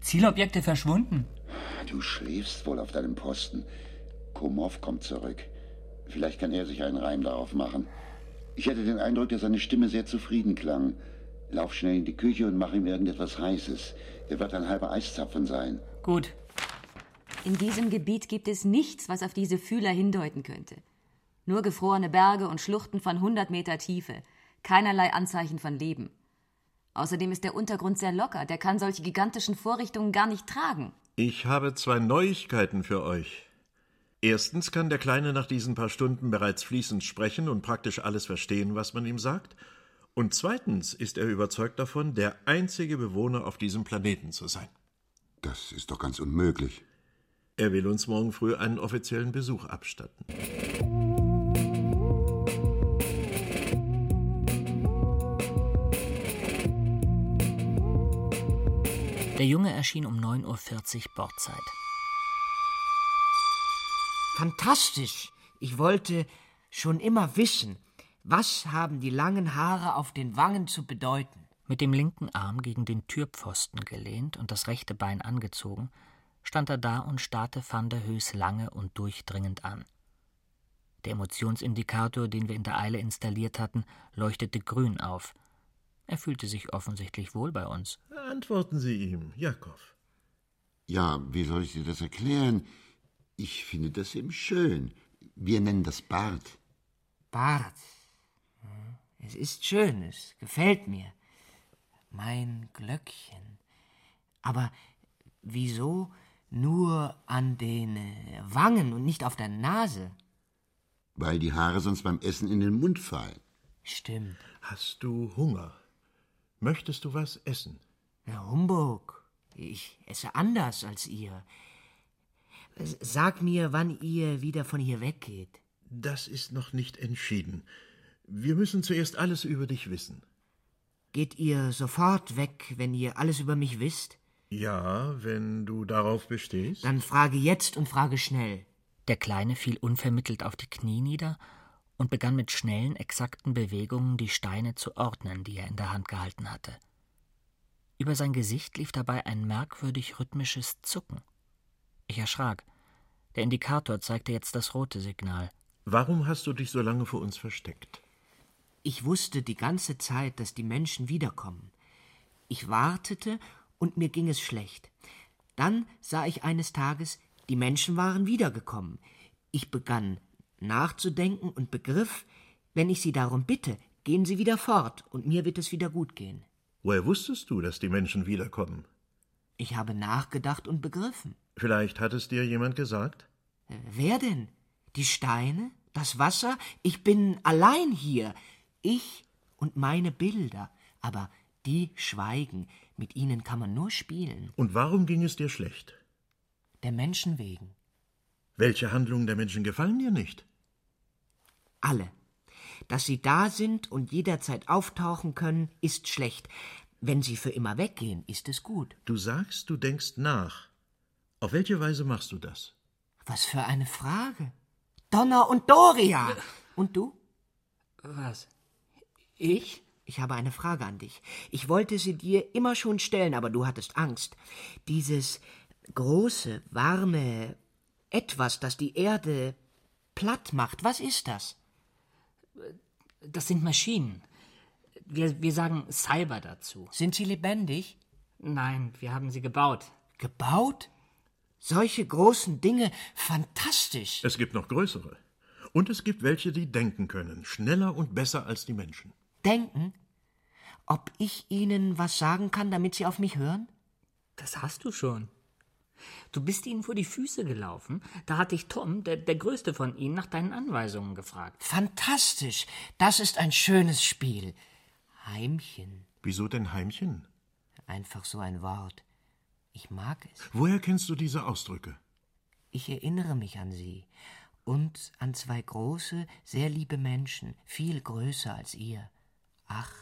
Zielobjekte verschwunden. Du schläfst wohl auf deinem Posten. Komov kommt zurück. Vielleicht kann er sich einen Reim darauf machen. Ich hatte den Eindruck, dass seine Stimme sehr zufrieden klang. Lauf schnell in die Küche und mach ihm irgendetwas Heißes. Er wird ein halber Eiszapfen sein. Gut. In diesem Gebiet gibt es nichts, was auf diese Fühler hindeuten könnte. Nur gefrorene Berge und Schluchten von 100 Meter Tiefe. Keinerlei Anzeichen von Leben. Außerdem ist der Untergrund sehr locker. Der kann solche gigantischen Vorrichtungen gar nicht tragen. Ich habe zwei Neuigkeiten für euch. Erstens kann der Kleine nach diesen paar Stunden bereits fließend sprechen und praktisch alles verstehen, was man ihm sagt. Und zweitens ist er überzeugt davon, der einzige Bewohner auf diesem Planeten zu sein. Das ist doch ganz unmöglich. Er will uns morgen früh einen offiziellen Besuch abstatten. Der Junge erschien um 9.40 Uhr Bordzeit. Fantastisch. Ich wollte schon immer wissen, was haben die langen Haare auf den Wangen zu bedeuten? Mit dem linken Arm gegen den Türpfosten gelehnt und das rechte Bein angezogen, stand er da und starrte van der Höß lange und durchdringend an. Der Emotionsindikator, den wir in der Eile installiert hatten, leuchtete grün auf. Er fühlte sich offensichtlich wohl bei uns. Antworten Sie ihm, Jakob. Ja, wie soll ich dir das erklären? Ich finde das eben schön. Wir nennen das Bart. Bart. Es ist schön, es gefällt mir. Mein Glöckchen. Aber wieso nur an den äh, Wangen und nicht auf der Nase? Weil die Haare sonst beim Essen in den Mund fallen. Stimmt. Hast du Hunger? Möchtest du was essen? Na, Humbug. Ich esse anders als ihr. Sag mir, wann ihr wieder von hier weggeht. Das ist noch nicht entschieden. Wir müssen zuerst alles über dich wissen. Geht ihr sofort weg, wenn ihr alles über mich wisst? Ja, wenn du darauf bestehst. Dann frage jetzt und frage schnell. Der Kleine fiel unvermittelt auf die Knie nieder und begann mit schnellen, exakten Bewegungen die Steine zu ordnen, die er in der Hand gehalten hatte. Über sein Gesicht lief dabei ein merkwürdig rhythmisches Zucken. Ich erschrak. Der Indikator zeigte jetzt das rote Signal. Warum hast du dich so lange vor uns versteckt? Ich wusste die ganze Zeit, dass die Menschen wiederkommen. Ich wartete und mir ging es schlecht. Dann sah ich eines Tages, die Menschen waren wiedergekommen. Ich begann nachzudenken und begriff, wenn ich sie darum bitte, gehen sie wieder fort und mir wird es wieder gut gehen. Woher wusstest du, dass die Menschen wiederkommen? Ich habe nachgedacht und begriffen. Vielleicht hat es dir jemand gesagt? Wer denn? Die Steine? Das Wasser? Ich bin allein hier. Ich und meine Bilder. Aber die schweigen. Mit ihnen kann man nur spielen. Und warum ging es dir schlecht? Der Menschen wegen. Welche Handlungen der Menschen gefallen dir nicht? Alle. Dass sie da sind und jederzeit auftauchen können, ist schlecht. Wenn sie für immer weggehen, ist es gut. Du sagst, du denkst nach. Auf welche Weise machst du das? Was für eine Frage. Donner und Doria. Und du? Was? Ich? Ich habe eine Frage an dich. Ich wollte sie dir immer schon stellen, aber du hattest Angst. Dieses große, warme Etwas, das die Erde platt macht, was ist das? Das sind Maschinen. Wir, wir sagen Cyber dazu. Sind sie lebendig? Nein, wir haben sie gebaut. Gebaut? Solche großen Dinge, fantastisch. Es gibt noch größere. Und es gibt welche, die denken können, schneller und besser als die Menschen. Denken? Ob ich ihnen was sagen kann, damit sie auf mich hören? Das hast du schon. Du bist ihnen vor die Füße gelaufen. Da hat dich Tom, der, der größte von ihnen, nach deinen Anweisungen gefragt. Fantastisch. Das ist ein schönes Spiel. Heimchen. Wieso denn Heimchen? Einfach so ein Wort. Ich mag es. Woher kennst du diese Ausdrücke? Ich erinnere mich an sie und an zwei große, sehr liebe Menschen, viel größer als ihr. Ach,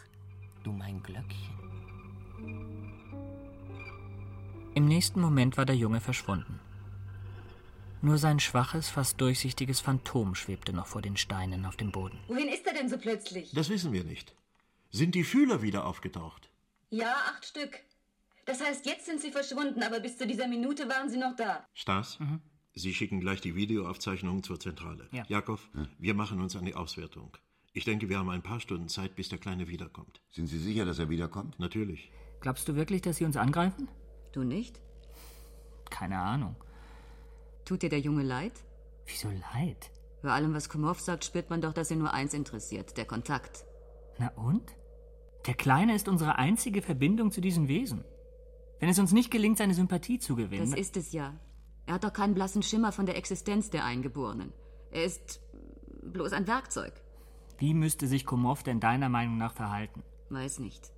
du mein Glöckchen. Im nächsten Moment war der Junge verschwunden. Nur sein schwaches, fast durchsichtiges Phantom schwebte noch vor den Steinen auf dem Boden. Wohin ist er denn so plötzlich? Das wissen wir nicht. Sind die Fühler wieder aufgetaucht? Ja, acht Stück. Das heißt, jetzt sind sie verschwunden, aber bis zu dieser Minute waren sie noch da. Stas, Sie schicken gleich die Videoaufzeichnungen zur Zentrale. Ja. Jakob, wir machen uns an die Auswertung. Ich denke, wir haben ein paar Stunden Zeit, bis der Kleine wiederkommt. Sind Sie sicher, dass er wiederkommt? Natürlich. Glaubst du wirklich, dass sie uns angreifen? Du nicht? Keine Ahnung. Tut dir der Junge leid? Wieso leid? Bei allem, was Kumhoff sagt, spürt man doch, dass ihn nur eins interessiert: der Kontakt. Na und? Der Kleine ist unsere einzige Verbindung zu diesem Wesen. Wenn es uns nicht gelingt, seine Sympathie zu gewinnen. Das ist es ja. Er hat doch keinen blassen Schimmer von der Existenz der Eingeborenen. Er ist bloß ein Werkzeug. Wie müsste sich Komov denn deiner Meinung nach verhalten? Weiß nicht.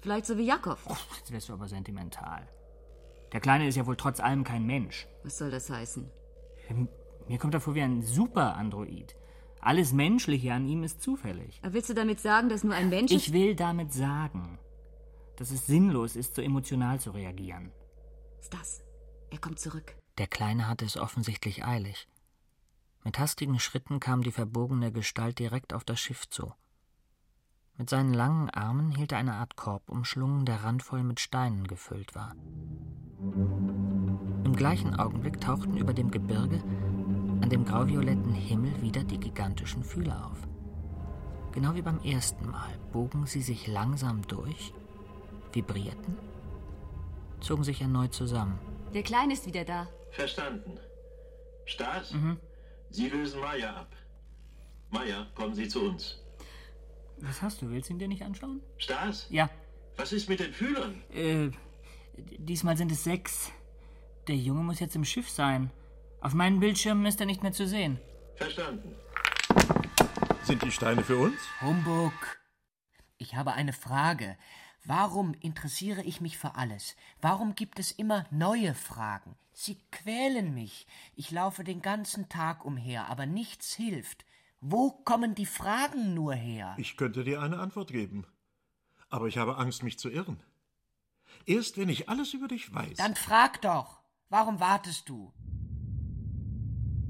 Vielleicht so wie Jakob. Jetzt wärst du aber sentimental. Der Kleine ist ja wohl trotz allem kein Mensch. Was soll das heißen? Mir kommt er vor wie ein Super-Android. Alles Menschliche an ihm ist zufällig. Willst du damit sagen, dass nur ein Mensch Ich will damit sagen, dass es sinnlos ist, so emotional zu reagieren. Stas, er kommt zurück. Der Kleine hatte es offensichtlich eilig. Mit hastigen Schritten kam die verbogene Gestalt direkt auf das Schiff zu. Mit seinen langen Armen hielt er eine Art Korb umschlungen, der randvoll mit Steinen gefüllt war. Im gleichen Augenblick tauchten über dem Gebirge an dem grauvioletten Himmel wieder die gigantischen Fühler auf. Genau wie beim ersten Mal bogen sie sich langsam durch, vibrierten, zogen sich erneut zusammen. Der Kleine ist wieder da. Verstanden. Stas, Mhm. Sie lösen Maya ab. Maya, kommen Sie zu uns. Was hast du? Willst du ihn dir nicht anschauen? Stas, Ja. was ist mit den Fühlern? Äh, diesmal sind es sechs. Der Junge muss jetzt im Schiff sein. Auf meinen Bildschirmen ist er nicht mehr zu sehen. Verstanden. Sind die Steine für uns? Humbug. Ich habe eine Frage. Warum interessiere ich mich für alles? Warum gibt es immer neue Fragen? Sie quälen mich. Ich laufe den ganzen Tag umher, aber nichts hilft. Wo kommen die Fragen nur her? Ich könnte dir eine Antwort geben. Aber ich habe Angst, mich zu irren. Erst wenn ich alles über dich weiß. Dann frag doch. Warum wartest du?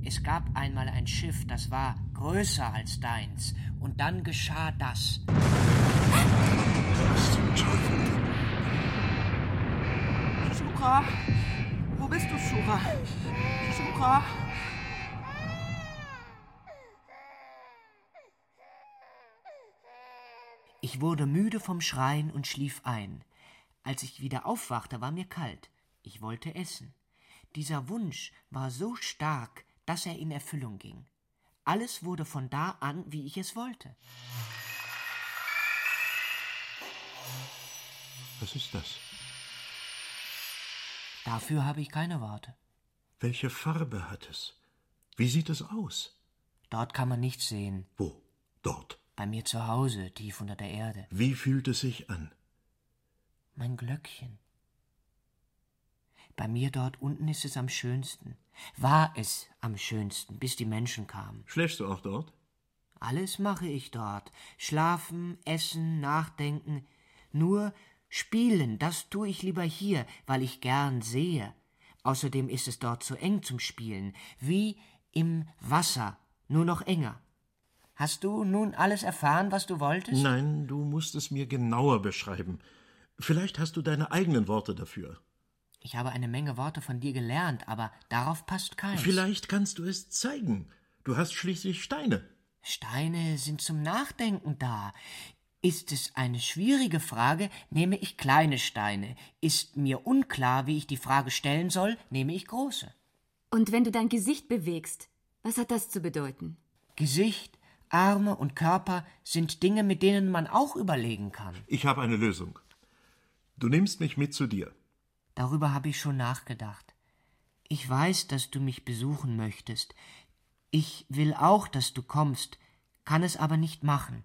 Es gab einmal ein Schiff, das war größer als deins. Und dann geschah das. Was zum Teufel? Shura, wo bist du, Shura? Shura? Ich wurde müde vom Schreien und schlief ein. Als ich wieder aufwachte, war mir kalt. Ich wollte essen. Dieser Wunsch war so stark, dass er in Erfüllung ging. Alles wurde von da an, wie ich es wollte. Was ist das? Dafür habe ich keine Worte. Welche Farbe hat es? Wie sieht es aus? Dort kann man nichts sehen. Wo? Dort. Bei mir zu Hause, tief unter der Erde. Wie fühlt es sich an? Mein Glöckchen. Bei mir dort unten ist es am schönsten. War es am schönsten, bis die Menschen kamen. Schläfst du auch dort? Alles mache ich dort. Schlafen, essen, nachdenken. Nur spielen, das tue ich lieber hier, weil ich gern sehe. Außerdem ist es dort zu eng zum Spielen, wie im Wasser, nur noch enger. Hast du nun alles erfahren, was du wolltest? Nein, du musst es mir genauer beschreiben. Vielleicht hast du deine eigenen Worte dafür. Ich habe eine Menge Worte von dir gelernt, aber darauf passt keins. Vielleicht kannst du es zeigen. Du hast schließlich Steine. Steine sind zum Nachdenken da. Ist es eine schwierige Frage, nehme ich kleine Steine. Ist mir unklar, wie ich die Frage stellen soll, nehme ich große. Und wenn du dein Gesicht bewegst, was hat das zu bedeuten? Gesicht, Arme und Körper sind Dinge, mit denen man auch überlegen kann. Ich habe eine Lösung. Du nimmst mich mit zu dir. Darüber habe ich schon nachgedacht. Ich weiß, dass du mich besuchen möchtest. Ich will auch, dass du kommst, kann es aber nicht machen.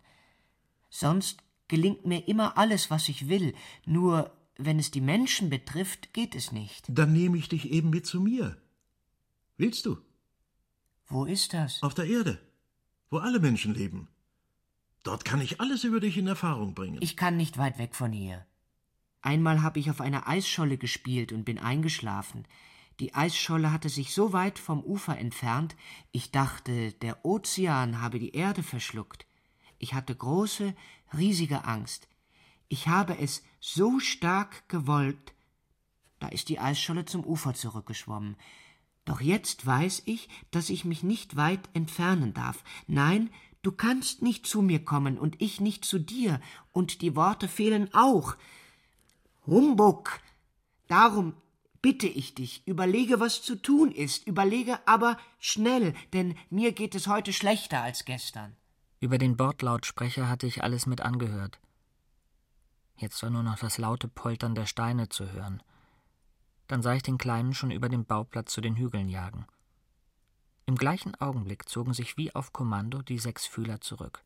Sonst gelingt mir immer alles, was ich will, nur wenn es die Menschen betrifft, geht es nicht. Dann nehme ich dich eben mit zu mir. Willst du? Wo ist das? Auf der Erde, wo alle Menschen leben. Dort kann ich alles über dich in Erfahrung bringen. Ich kann nicht weit weg von hier. Einmal habe ich auf einer Eisscholle gespielt und bin eingeschlafen. Die Eisscholle hatte sich so weit vom Ufer entfernt, ich dachte, der Ozean habe die Erde verschluckt. Ich hatte große, riesige Angst. Ich habe es so stark gewollt. Da ist die Eisscholle zum Ufer zurückgeschwommen. Doch jetzt weiß ich, dass ich mich nicht weit entfernen darf. Nein, du kannst nicht zu mir kommen und ich nicht zu dir, und die Worte fehlen auch. Humbug! Darum bitte ich dich, überlege, was zu tun ist, überlege aber schnell, denn mir geht es heute schlechter als gestern. Über den Bordlautsprecher hatte ich alles mit angehört. Jetzt war nur noch das laute Poltern der Steine zu hören. Dann sah ich den Kleinen schon über dem Bauplatz zu den Hügeln jagen. Im gleichen Augenblick zogen sich wie auf Kommando die sechs Fühler zurück.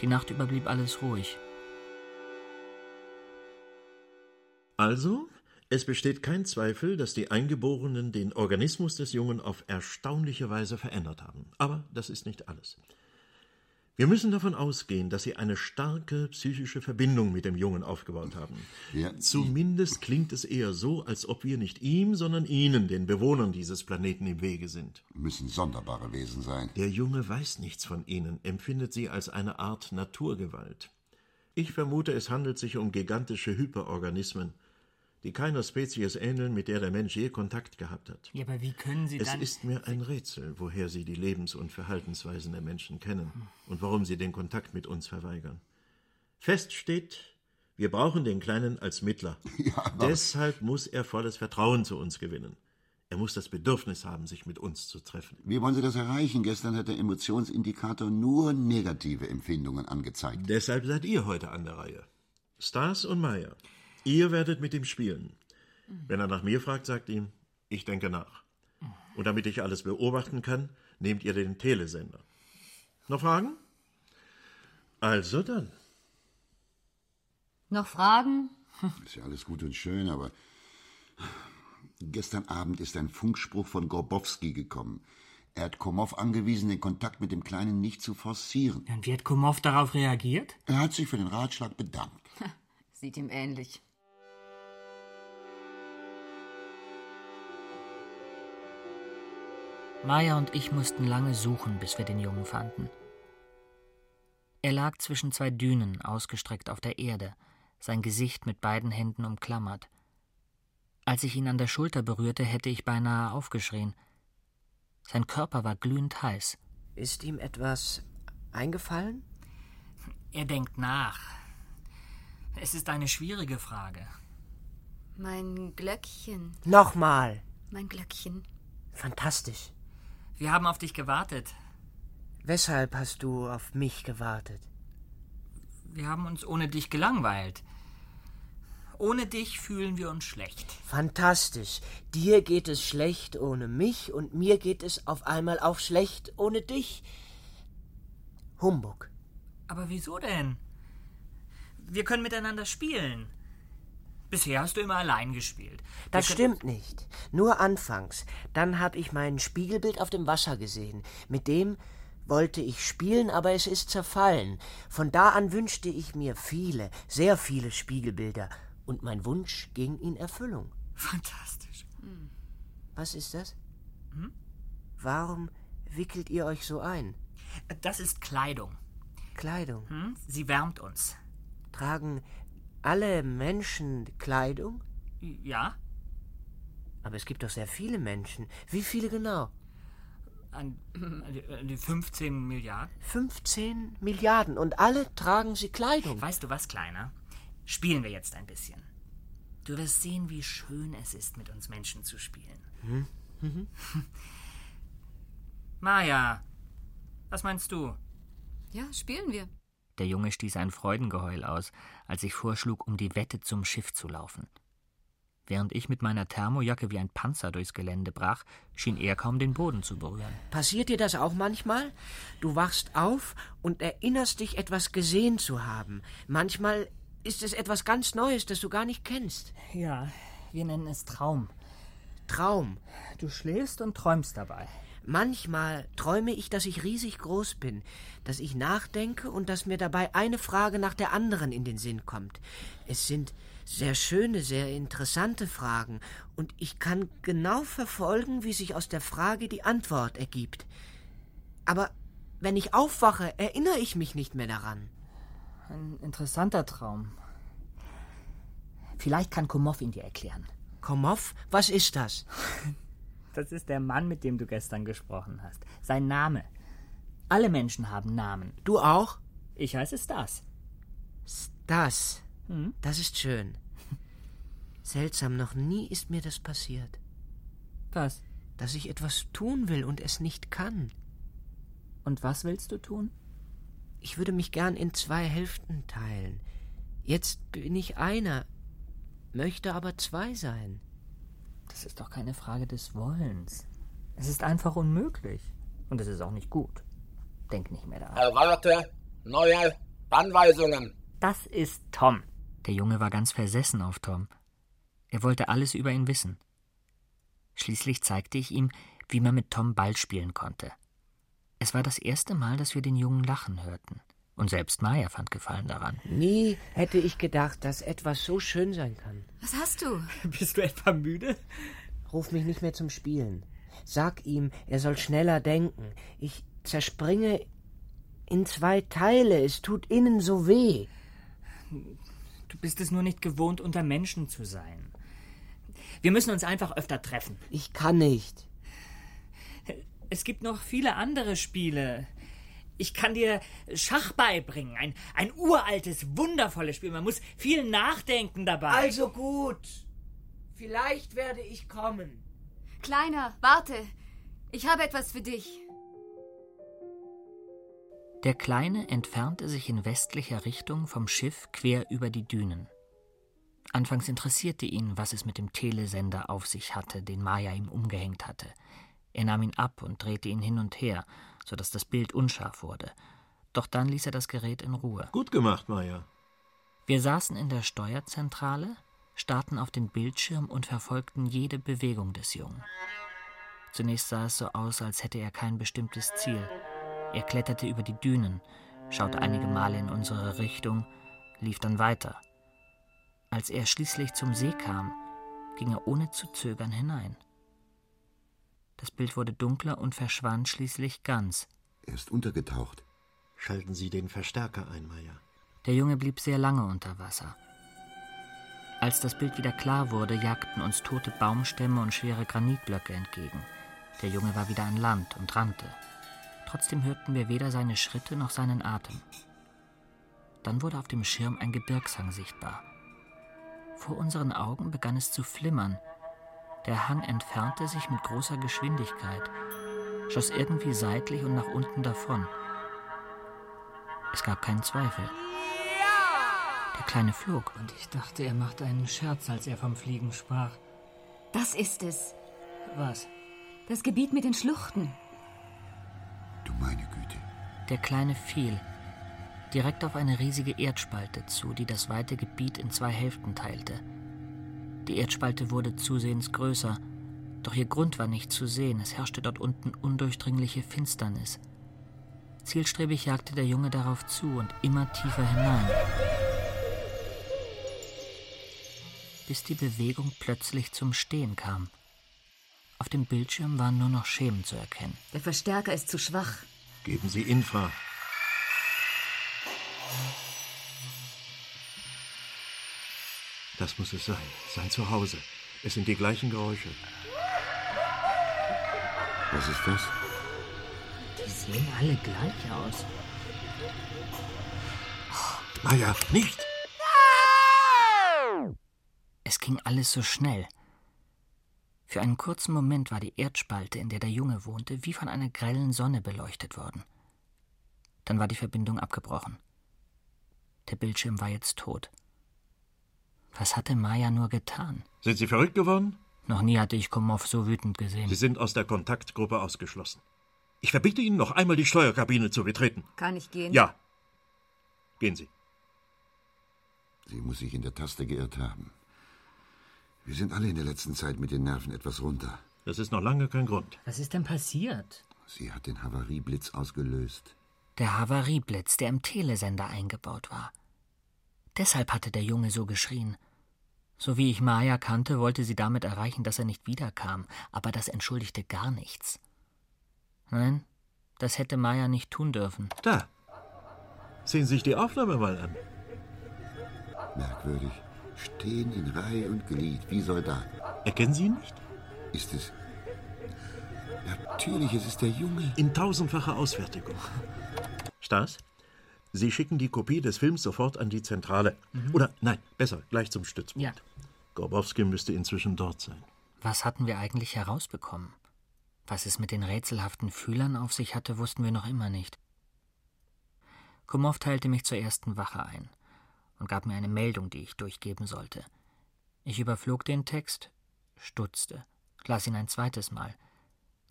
Die Nacht über blieb alles ruhig. Also, es besteht kein Zweifel, dass die Eingeborenen den Organismus des Jungen auf erstaunliche Weise verändert haben. Aber das ist nicht alles. Wir müssen davon ausgehen, dass sie eine starke psychische Verbindung mit dem Jungen aufgebaut haben. Ja, Zumindest klingt es eher so, als ob wir nicht ihm, sondern ihnen, den Bewohnern dieses Planeten, im Wege sind. Müssen sonderbare Wesen sein. Der Junge weiß nichts von ihnen, empfindet sie als eine Art Naturgewalt. Ich vermute, es handelt sich um gigantische Hyperorganismen, die keiner Spezies ähneln, mit der der Mensch je Kontakt gehabt hat. Ja, aber wie können Sie Es dann. ist mir ein Rätsel, woher Sie die Lebens- und Verhaltensweisen der Menschen kennen und warum Sie den Kontakt mit uns verweigern. Fest steht, wir brauchen den Kleinen als Mittler. [LAUGHS] Deshalb muss er volles Vertrauen zu uns gewinnen. Er muss das Bedürfnis haben, sich mit uns zu treffen. Wie wollen Sie das erreichen? Gestern hat der Emotionsindikator nur negative Empfindungen angezeigt. Deshalb seid ihr heute an der Reihe. Stars und Maya. Ihr werdet mit ihm spielen. Wenn er nach mir fragt, sagt ihm, ich denke nach. Und damit ich alles beobachten kann, nehmt ihr den Telesender. Noch Fragen? Also dann. Noch Fragen? [LAUGHS] Ist ja alles gut und schön, aber gestern Abend ist ein Funkspruch von Gorbowski gekommen. Er hat Komow angewiesen, den Kontakt mit dem Kleinen nicht zu forcieren. Und wie hat Komow darauf reagiert? Er hat sich für den Ratschlag bedankt. [LAUGHS] Sieht ihm ähnlich. Maya und ich mussten lange suchen, bis wir den Jungen fanden. Er lag zwischen zwei Dünen, ausgestreckt auf der Erde, sein Gesicht mit beiden Händen umklammert. Als ich ihn an der Schulter berührte, hätte ich beinahe aufgeschrien. Sein Körper war glühend heiß. Ist ihm etwas eingefallen? Er denkt nach. Es ist eine schwierige Frage. Mein Glöckchen. Nochmal. Mein Glöckchen. Fantastisch. Wir haben auf dich gewartet. Weshalb hast du auf mich gewartet? Wir haben uns ohne dich gelangweilt. Ohne dich fühlen wir uns schlecht. Fantastisch. Dir geht es schlecht ohne mich und mir geht es auf einmal auch schlecht ohne dich. Humbug. Aber wieso denn? Wir können miteinander spielen. Bisher hast du immer allein gespielt. Das Wir stimmt nicht. Nur anfangs. Dann habe ich mein Spiegelbild auf dem Wasser gesehen. Mit dem wollte ich spielen, aber es ist zerfallen. Von da an wünschte ich mir viele, sehr viele Spiegelbilder. Und mein Wunsch ging in Erfüllung. Fantastisch. Was ist das? Hm? Warum wickelt ihr euch so ein? Das ist Kleidung. Kleidung. Hm? Sie wärmt uns. Tragen alle Menschen Kleidung? Ja? Aber es gibt doch sehr viele Menschen. Wie viele genau? An, an die- an die 15 Milliarden? 15 Milliarden und alle tragen sie Kleidung. Weißt du was, Kleiner? Spielen wir jetzt ein bisschen. Du wirst sehen, wie schön es ist, mit uns Menschen zu spielen. Hm? Mhm. [LAUGHS] Maja, was meinst du? Ja, spielen wir. Der Junge stieß ein Freudengeheul aus, als ich vorschlug, um die Wette zum Schiff zu laufen. Während ich mit meiner Thermojacke wie ein Panzer durchs Gelände brach, schien er kaum den Boden zu berühren. Passiert dir das auch manchmal? Du wachst auf und erinnerst dich, etwas gesehen zu haben. Manchmal ist es etwas ganz Neues, das du gar nicht kennst. Ja, wir nennen es Traum. Traum. Du schläfst und träumst dabei. Manchmal träume ich, dass ich riesig groß bin, dass ich nachdenke und dass mir dabei eine Frage nach der anderen in den Sinn kommt. Es sind sehr schöne, sehr interessante Fragen, und ich kann genau verfolgen, wie sich aus der Frage die Antwort ergibt. Aber wenn ich aufwache, erinnere ich mich nicht mehr daran. Ein interessanter Traum. Vielleicht kann Komov ihn dir erklären. Komov? Was ist das? [LAUGHS] Das ist der Mann, mit dem du gestern gesprochen hast. Sein Name. Alle Menschen haben Namen. Du auch? Ich heiße Stas. Stas. Hm? Das ist schön. Seltsam, noch nie ist mir das passiert. Was? Dass ich etwas tun will und es nicht kann. Und was willst du tun? Ich würde mich gern in zwei Hälften teilen. Jetzt bin ich einer, möchte aber zwei sein. Das ist doch keine Frage des Wollens. Es ist einfach unmöglich. Und es ist auch nicht gut. Denk nicht mehr daran. Erwarte neue Anweisungen. Das ist Tom. Der Junge war ganz versessen auf Tom. Er wollte alles über ihn wissen. Schließlich zeigte ich ihm, wie man mit Tom Ball spielen konnte. Es war das erste Mal, dass wir den Jungen lachen hörten. Und selbst Maya fand Gefallen daran. Nie hätte ich gedacht, dass etwas so schön sein kann. Was hast du? [LAUGHS] Bist du etwa müde? Ruf mich nicht mehr zum Spielen. Sag ihm, er soll schneller denken. Ich zerspringe in zwei Teile. Es tut innen so weh. Du bist es nur nicht gewohnt, unter Menschen zu sein. Wir müssen uns einfach öfter treffen. Ich kann nicht. Es gibt noch viele andere Spiele. Ich kann dir Schach beibringen. Ein, ein uraltes, wundervolles Spiel. Man muss viel nachdenken dabei. Also gut. Vielleicht werde ich kommen. Kleiner, warte. Ich habe etwas für dich. Der Kleine entfernte sich in westlicher Richtung vom Schiff quer über die Dünen. Anfangs interessierte ihn, was es mit dem Telesender auf sich hatte, den Maya ihm umgehängt hatte. Er nahm ihn ab und drehte ihn hin und her, so dass das Bild unscharf wurde. Doch dann ließ er das Gerät in Ruhe. Gut gemacht, Maya. Wir saßen in der Steuerzentrale, starrten auf den Bildschirm und verfolgten jede Bewegung des Jungen. Zunächst sah es so aus, als hätte er kein bestimmtes Ziel. Er kletterte über die Dünen, schaute einige Male in unsere Richtung, lief dann weiter. Als er schließlich zum See kam, ging er ohne zu zögern hinein. Das Bild wurde dunkler und verschwand schließlich ganz. Er ist untergetaucht. Schalten Sie den Verstärker ein, Maya. Der Junge blieb sehr lange unter Wasser. Als das Bild wieder klar wurde, jagten uns tote Baumstämme und schwere Granitblöcke entgegen. Der Junge war wieder an Land und rannte. Trotzdem hörten wir weder seine Schritte noch seinen Atem. Dann wurde auf dem Schirm ein Gebirgshang sichtbar. Vor unseren Augen begann es zu flimmern. Der Hang entfernte sich mit großer Geschwindigkeit, schoss irgendwie seitlich und nach unten davon. Es gab keinen Zweifel. Der Kleine flog. Und ich dachte, er machte einen Scherz, als er vom Fliegen sprach. Das ist es. Was? Das Gebiet mit den Schluchten. Du meine Güte. Der Kleine fiel, direkt auf eine riesige Erdspalte zu, die das weite Gebiet in zwei Hälften teilte. Die Erdspalte wurde zusehends größer, doch ihr Grund war nicht zu sehen, es herrschte dort unten undurchdringliche Finsternis. Zielstrebig jagte der Junge darauf zu und immer tiefer hinein. Bis die Bewegung plötzlich zum Stehen kam. Auf dem Bildschirm waren nur noch Schemen zu erkennen. Der Verstärker ist zu schwach. Geben Sie Infra. Das muss es sein. Sein Zuhause. Es sind die gleichen Geräusche. Was ist das? Die sehen alle gleich aus. Maya, nicht! Es ging alles so schnell. Für einen kurzen Moment war die Erdspalte, in der der Junge wohnte, wie von einer grellen Sonne beleuchtet worden. Dann war die Verbindung abgebrochen. Der Bildschirm war jetzt tot. Was hatte Maya nur getan? Sind Sie verrückt geworden? Noch nie hatte ich Komov so wütend gesehen. Sie sind aus der Kontaktgruppe ausgeschlossen. Ich verbiete Ihnen noch einmal die Steuerkabine zu betreten. Kann ich gehen? Ja. Gehen Sie. Sie muss sich in der Taste geirrt haben. Wir sind alle in der letzten Zeit mit den Nerven etwas runter. Das ist noch lange kein Grund. Was ist denn passiert? Sie hat den Havarieblitz ausgelöst. Der Havarieblitz, der im Telesender eingebaut war. Deshalb hatte der Junge so geschrien. So wie ich Maya kannte, wollte sie damit erreichen, dass er nicht wiederkam, aber das entschuldigte gar nichts. Nein, das hätte Maya nicht tun dürfen. Da. Sehen Sie sich die Aufnahme mal an. Merkwürdig. Stehen in Reihe und Glied, wie Soldaten. Erkennen Sie ihn nicht? Ist es. Natürlich, es ist der Junge. In tausendfacher Ausfertigung. Stas, Sie schicken die Kopie des Films sofort an die Zentrale. Mhm. Oder nein, besser, gleich zum Stützpunkt. Ja. Gorbowski müsste inzwischen dort sein. Was hatten wir eigentlich herausbekommen? Was es mit den rätselhaften Fühlern auf sich hatte, wussten wir noch immer nicht. Kumov teilte mich zur ersten Wache ein und gab mir eine Meldung, die ich durchgeben sollte. Ich überflog den Text, stutzte, las ihn ein zweites Mal.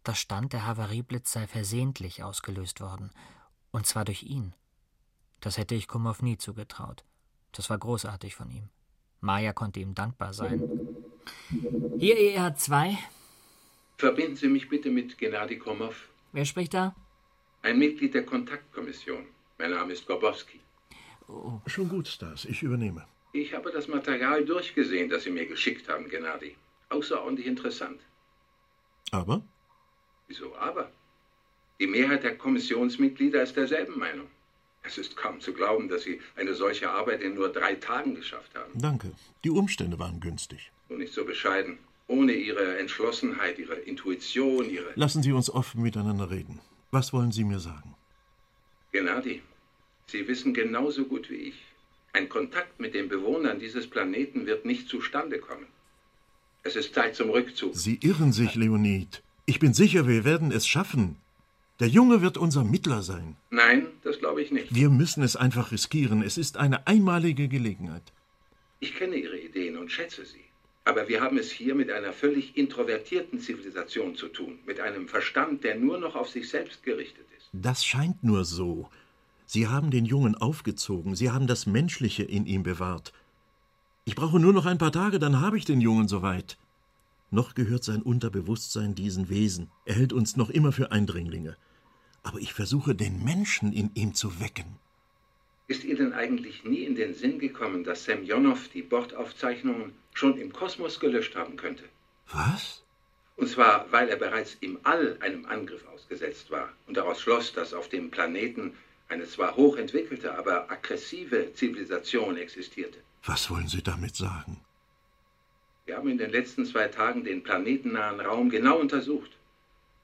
Da stand, der Havarieblitz sei versehentlich ausgelöst worden, und zwar durch ihn. Das hätte ich Kumov nie zugetraut. Das war großartig von ihm. Maya konnte ihm dankbar sein. Hier ER2. Verbinden Sie mich bitte mit Gennady Komov. Wer spricht da? Ein Mitglied der Kontaktkommission. Mein Name ist Gorbowski. Oh. Schon gut, Stas, ich übernehme. Ich habe das Material durchgesehen, das Sie mir geschickt haben, Gennady. Außerordentlich interessant. Aber? Wieso aber? Die Mehrheit der Kommissionsmitglieder ist derselben Meinung. Es ist kaum zu glauben, dass Sie eine solche Arbeit in nur drei Tagen geschafft haben. Danke. Die Umstände waren günstig. Nur nicht so bescheiden. Ohne Ihre Entschlossenheit, Ihre Intuition, Ihre. Lassen Sie uns offen miteinander reden. Was wollen Sie mir sagen? Gennady, Sie wissen genauso gut wie ich, ein Kontakt mit den Bewohnern dieses Planeten wird nicht zustande kommen. Es ist Zeit zum Rückzug. Sie irren sich, Leonid. Ich bin sicher, wir werden es schaffen. Der Junge wird unser Mittler sein. Nein, das glaube ich nicht. Wir müssen es einfach riskieren. Es ist eine einmalige Gelegenheit. Ich kenne Ihre Ideen und schätze sie. Aber wir haben es hier mit einer völlig introvertierten Zivilisation zu tun, mit einem Verstand, der nur noch auf sich selbst gerichtet ist. Das scheint nur so. Sie haben den Jungen aufgezogen, Sie haben das Menschliche in ihm bewahrt. Ich brauche nur noch ein paar Tage, dann habe ich den Jungen soweit. Noch gehört sein Unterbewusstsein diesen Wesen. Er hält uns noch immer für Eindringlinge. Aber ich versuche, den Menschen in ihm zu wecken. Ist Ihnen eigentlich nie in den Sinn gekommen, dass Semjonow die Bordaufzeichnungen schon im Kosmos gelöscht haben könnte? Was? Und zwar, weil er bereits im All einem Angriff ausgesetzt war und daraus schloss, dass auf dem Planeten eine zwar hochentwickelte, aber aggressive Zivilisation existierte. Was wollen Sie damit sagen? Wir haben in den letzten zwei Tagen den planetennahen Raum genau untersucht.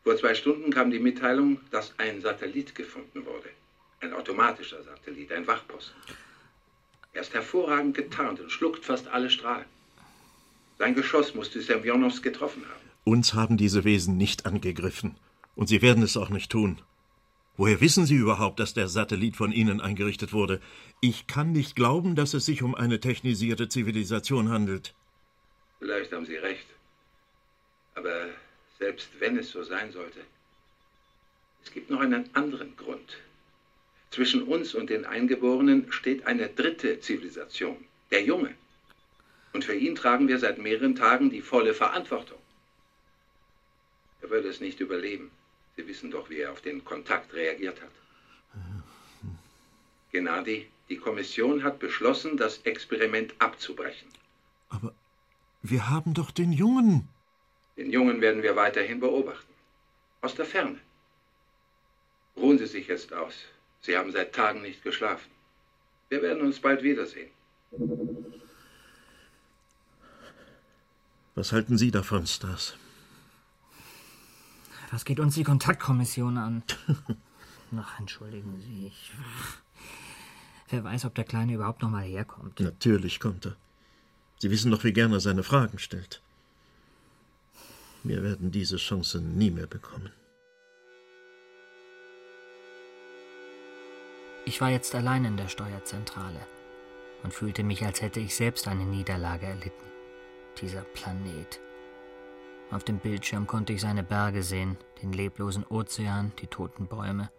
Vor zwei Stunden kam die Mitteilung, dass ein Satellit gefunden wurde. Ein automatischer Satellit, ein Wachposten. Er ist hervorragend getarnt und schluckt fast alle Strahlen. Sein Geschoss musste Semjonows getroffen haben. Uns haben diese Wesen nicht angegriffen. Und sie werden es auch nicht tun. Woher wissen Sie überhaupt, dass der Satellit von Ihnen eingerichtet wurde? Ich kann nicht glauben, dass es sich um eine technisierte Zivilisation handelt. Vielleicht haben Sie recht. Aber selbst wenn es so sein sollte, es gibt noch einen anderen Grund. Zwischen uns und den Eingeborenen steht eine dritte Zivilisation, der Junge. Und für ihn tragen wir seit mehreren Tagen die volle Verantwortung. Er würde es nicht überleben. Sie wissen doch, wie er auf den Kontakt reagiert hat. Gennady, die Kommission hat beschlossen, das Experiment abzubrechen. Aber wir haben doch den Jungen. Den Jungen werden wir weiterhin beobachten. Aus der Ferne. Ruhen Sie sich jetzt aus. Sie haben seit Tagen nicht geschlafen. Wir werden uns bald wiedersehen. Was halten Sie davon, Stas? Was geht uns die Kontaktkommission an? [LAUGHS] Ach, entschuldigen Sie. Ich, wer weiß, ob der Kleine überhaupt noch mal herkommt. Natürlich kommt er. Sie wissen doch, wie gern er seine Fragen stellt. Wir werden diese Chance nie mehr bekommen. Ich war jetzt allein in der Steuerzentrale. und fühlte mich, als hätte ich selbst eine Niederlage erlitten. Dieser Planet. Auf dem Bildschirm konnte ich seine Berge sehen, den leblosen Ozean, die toten Bäume,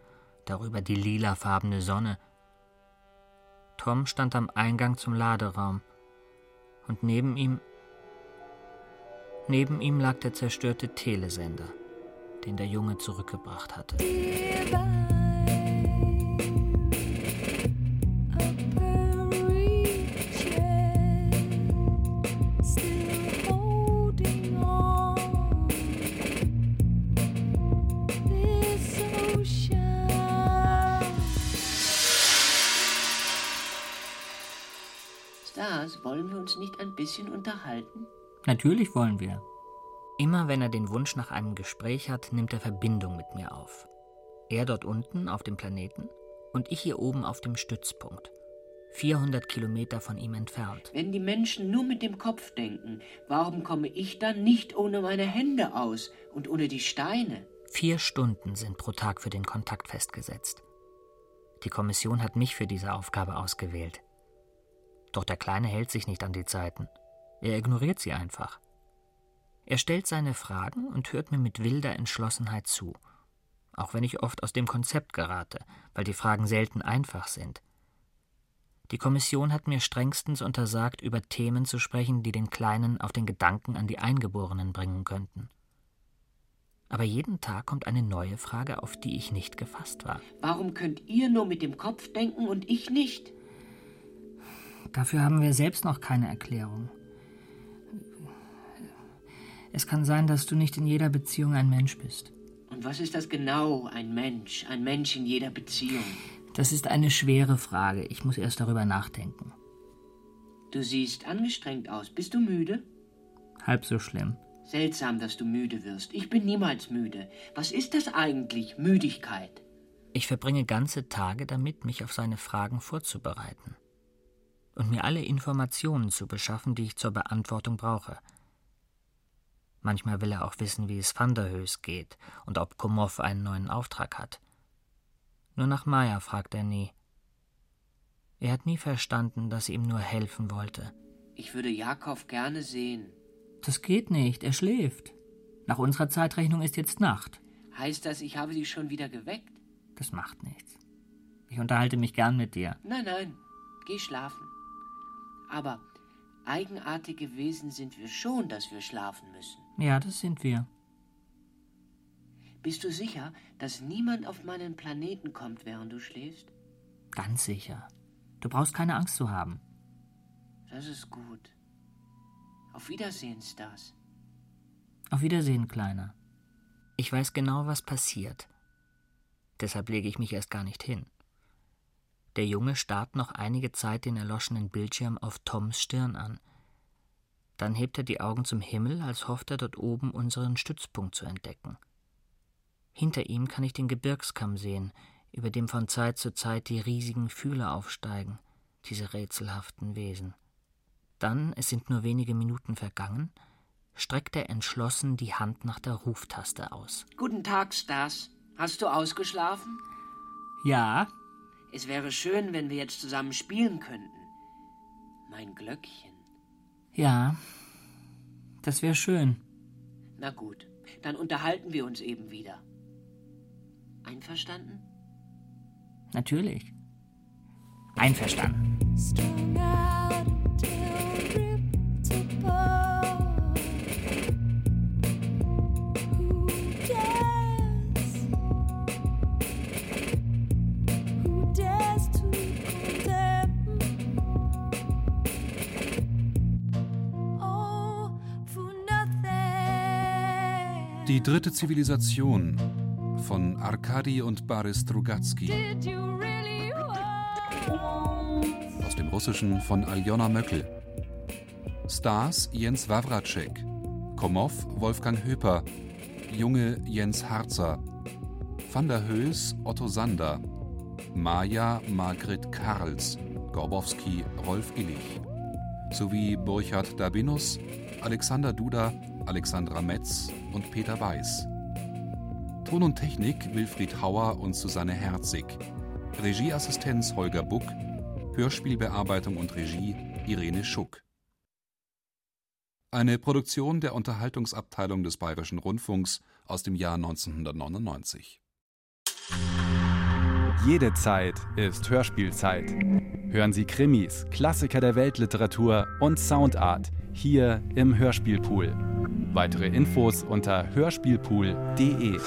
darüber die lilafarbene Sonne. Tom stand am Eingang zum Laderaum und neben ihm neben ihm lag der zerstörte Telesender, den der Junge zurückgebracht hatte. Stars, wollen wir uns nicht ein bisschen unterhalten? Natürlich wollen wir. Immer wenn er den Wunsch nach einem Gespräch hat, nimmt er Verbindung mit mir auf. Er dort unten auf dem Planeten und ich hier oben auf dem Stützpunkt. 400 Kilometer von ihm entfernt. Wenn die Menschen nur mit dem Kopf denken, warum komme ich dann nicht ohne meine Hände aus und ohne die Steine? Vier Stunden sind pro Tag für den Kontakt festgesetzt. Die Kommission hat mich für diese Aufgabe ausgewählt. Doch der Kleine hält sich nicht an die Zeiten. Er ignoriert sie einfach. Er stellt seine Fragen und hört mir mit wilder Entschlossenheit zu, auch wenn ich oft aus dem Konzept gerate, weil die Fragen selten einfach sind. Die Kommission hat mir strengstens untersagt, über Themen zu sprechen, die den Kleinen auf den Gedanken an die Eingeborenen bringen könnten. Aber jeden Tag kommt eine neue Frage, auf die ich nicht gefasst war. Warum könnt ihr nur mit dem Kopf denken und ich nicht? Dafür haben wir selbst noch keine Erklärung. Es kann sein, dass du nicht in jeder Beziehung ein Mensch bist. Und was ist das genau, ein Mensch, ein Mensch in jeder Beziehung? Das ist eine schwere Frage. Ich muss erst darüber nachdenken. Du siehst angestrengt aus. Bist du müde? Halb so schlimm. Seltsam, dass du müde wirst. Ich bin niemals müde. Was ist das eigentlich, Müdigkeit? Ich verbringe ganze Tage damit, mich auf seine Fragen vorzubereiten und mir alle Informationen zu beschaffen, die ich zur Beantwortung brauche. Manchmal will er auch wissen, wie es Van der Höß geht und ob Komov einen neuen Auftrag hat. Nur nach Maya fragt er nie. Er hat nie verstanden, dass sie ihm nur helfen wollte. Ich würde Jakob gerne sehen. Das geht nicht, er schläft. Nach unserer Zeitrechnung ist jetzt Nacht. Heißt das, ich habe sie schon wieder geweckt? Das macht nichts. Ich unterhalte mich gern mit dir. Nein, nein, geh schlafen. Aber eigenartige Wesen sind wir schon, dass wir schlafen müssen. Ja, das sind wir. Bist du sicher, dass niemand auf meinen Planeten kommt, während du schläfst? Ganz sicher. Du brauchst keine Angst zu haben. Das ist gut. Auf Wiedersehen, Stas. Auf Wiedersehen, Kleiner. Ich weiß genau, was passiert. Deshalb lege ich mich erst gar nicht hin. Der Junge starrt noch einige Zeit den erloschenen Bildschirm auf Toms Stirn an. Dann hebt er die Augen zum Himmel, als hofft er dort oben unseren Stützpunkt zu entdecken. Hinter ihm kann ich den Gebirgskamm sehen, über dem von Zeit zu Zeit die riesigen Fühler aufsteigen, diese rätselhaften Wesen. Dann, es sind nur wenige Minuten vergangen, streckt er entschlossen die Hand nach der Ruftaste aus. Guten Tag, Stas. Hast du ausgeschlafen? Ja, es wäre schön, wenn wir jetzt zusammen spielen könnten. Mein Glöckchen. Ja, das wäre schön. Na gut, dann unterhalten wir uns eben wieder. Einverstanden? Natürlich. Einverstanden. Die dritte Zivilisation von Arkadi und Boris Strugatsky. Aus dem Russischen von Aljona Möckel. Stars Jens Wawracek. Komov Wolfgang Höper. Junge Jens Harzer. Van der Höß Otto Sander. Maja Margret Karls. Gorbowski Rolf Illich. Sowie Burchard Dabinus, Alexander Duda, Alexandra Metz und Peter Weiß. Ton und Technik Wilfried Hauer und Susanne Herzig. Regieassistenz Holger Buck. Hörspielbearbeitung und Regie Irene Schuck. Eine Produktion der Unterhaltungsabteilung des Bayerischen Rundfunks aus dem Jahr 1999. Jede Zeit ist Hörspielzeit. Hören Sie Krimis, Klassiker der Weltliteratur und Soundart hier im Hörspielpool. Weitere Infos unter hörspielpool.de.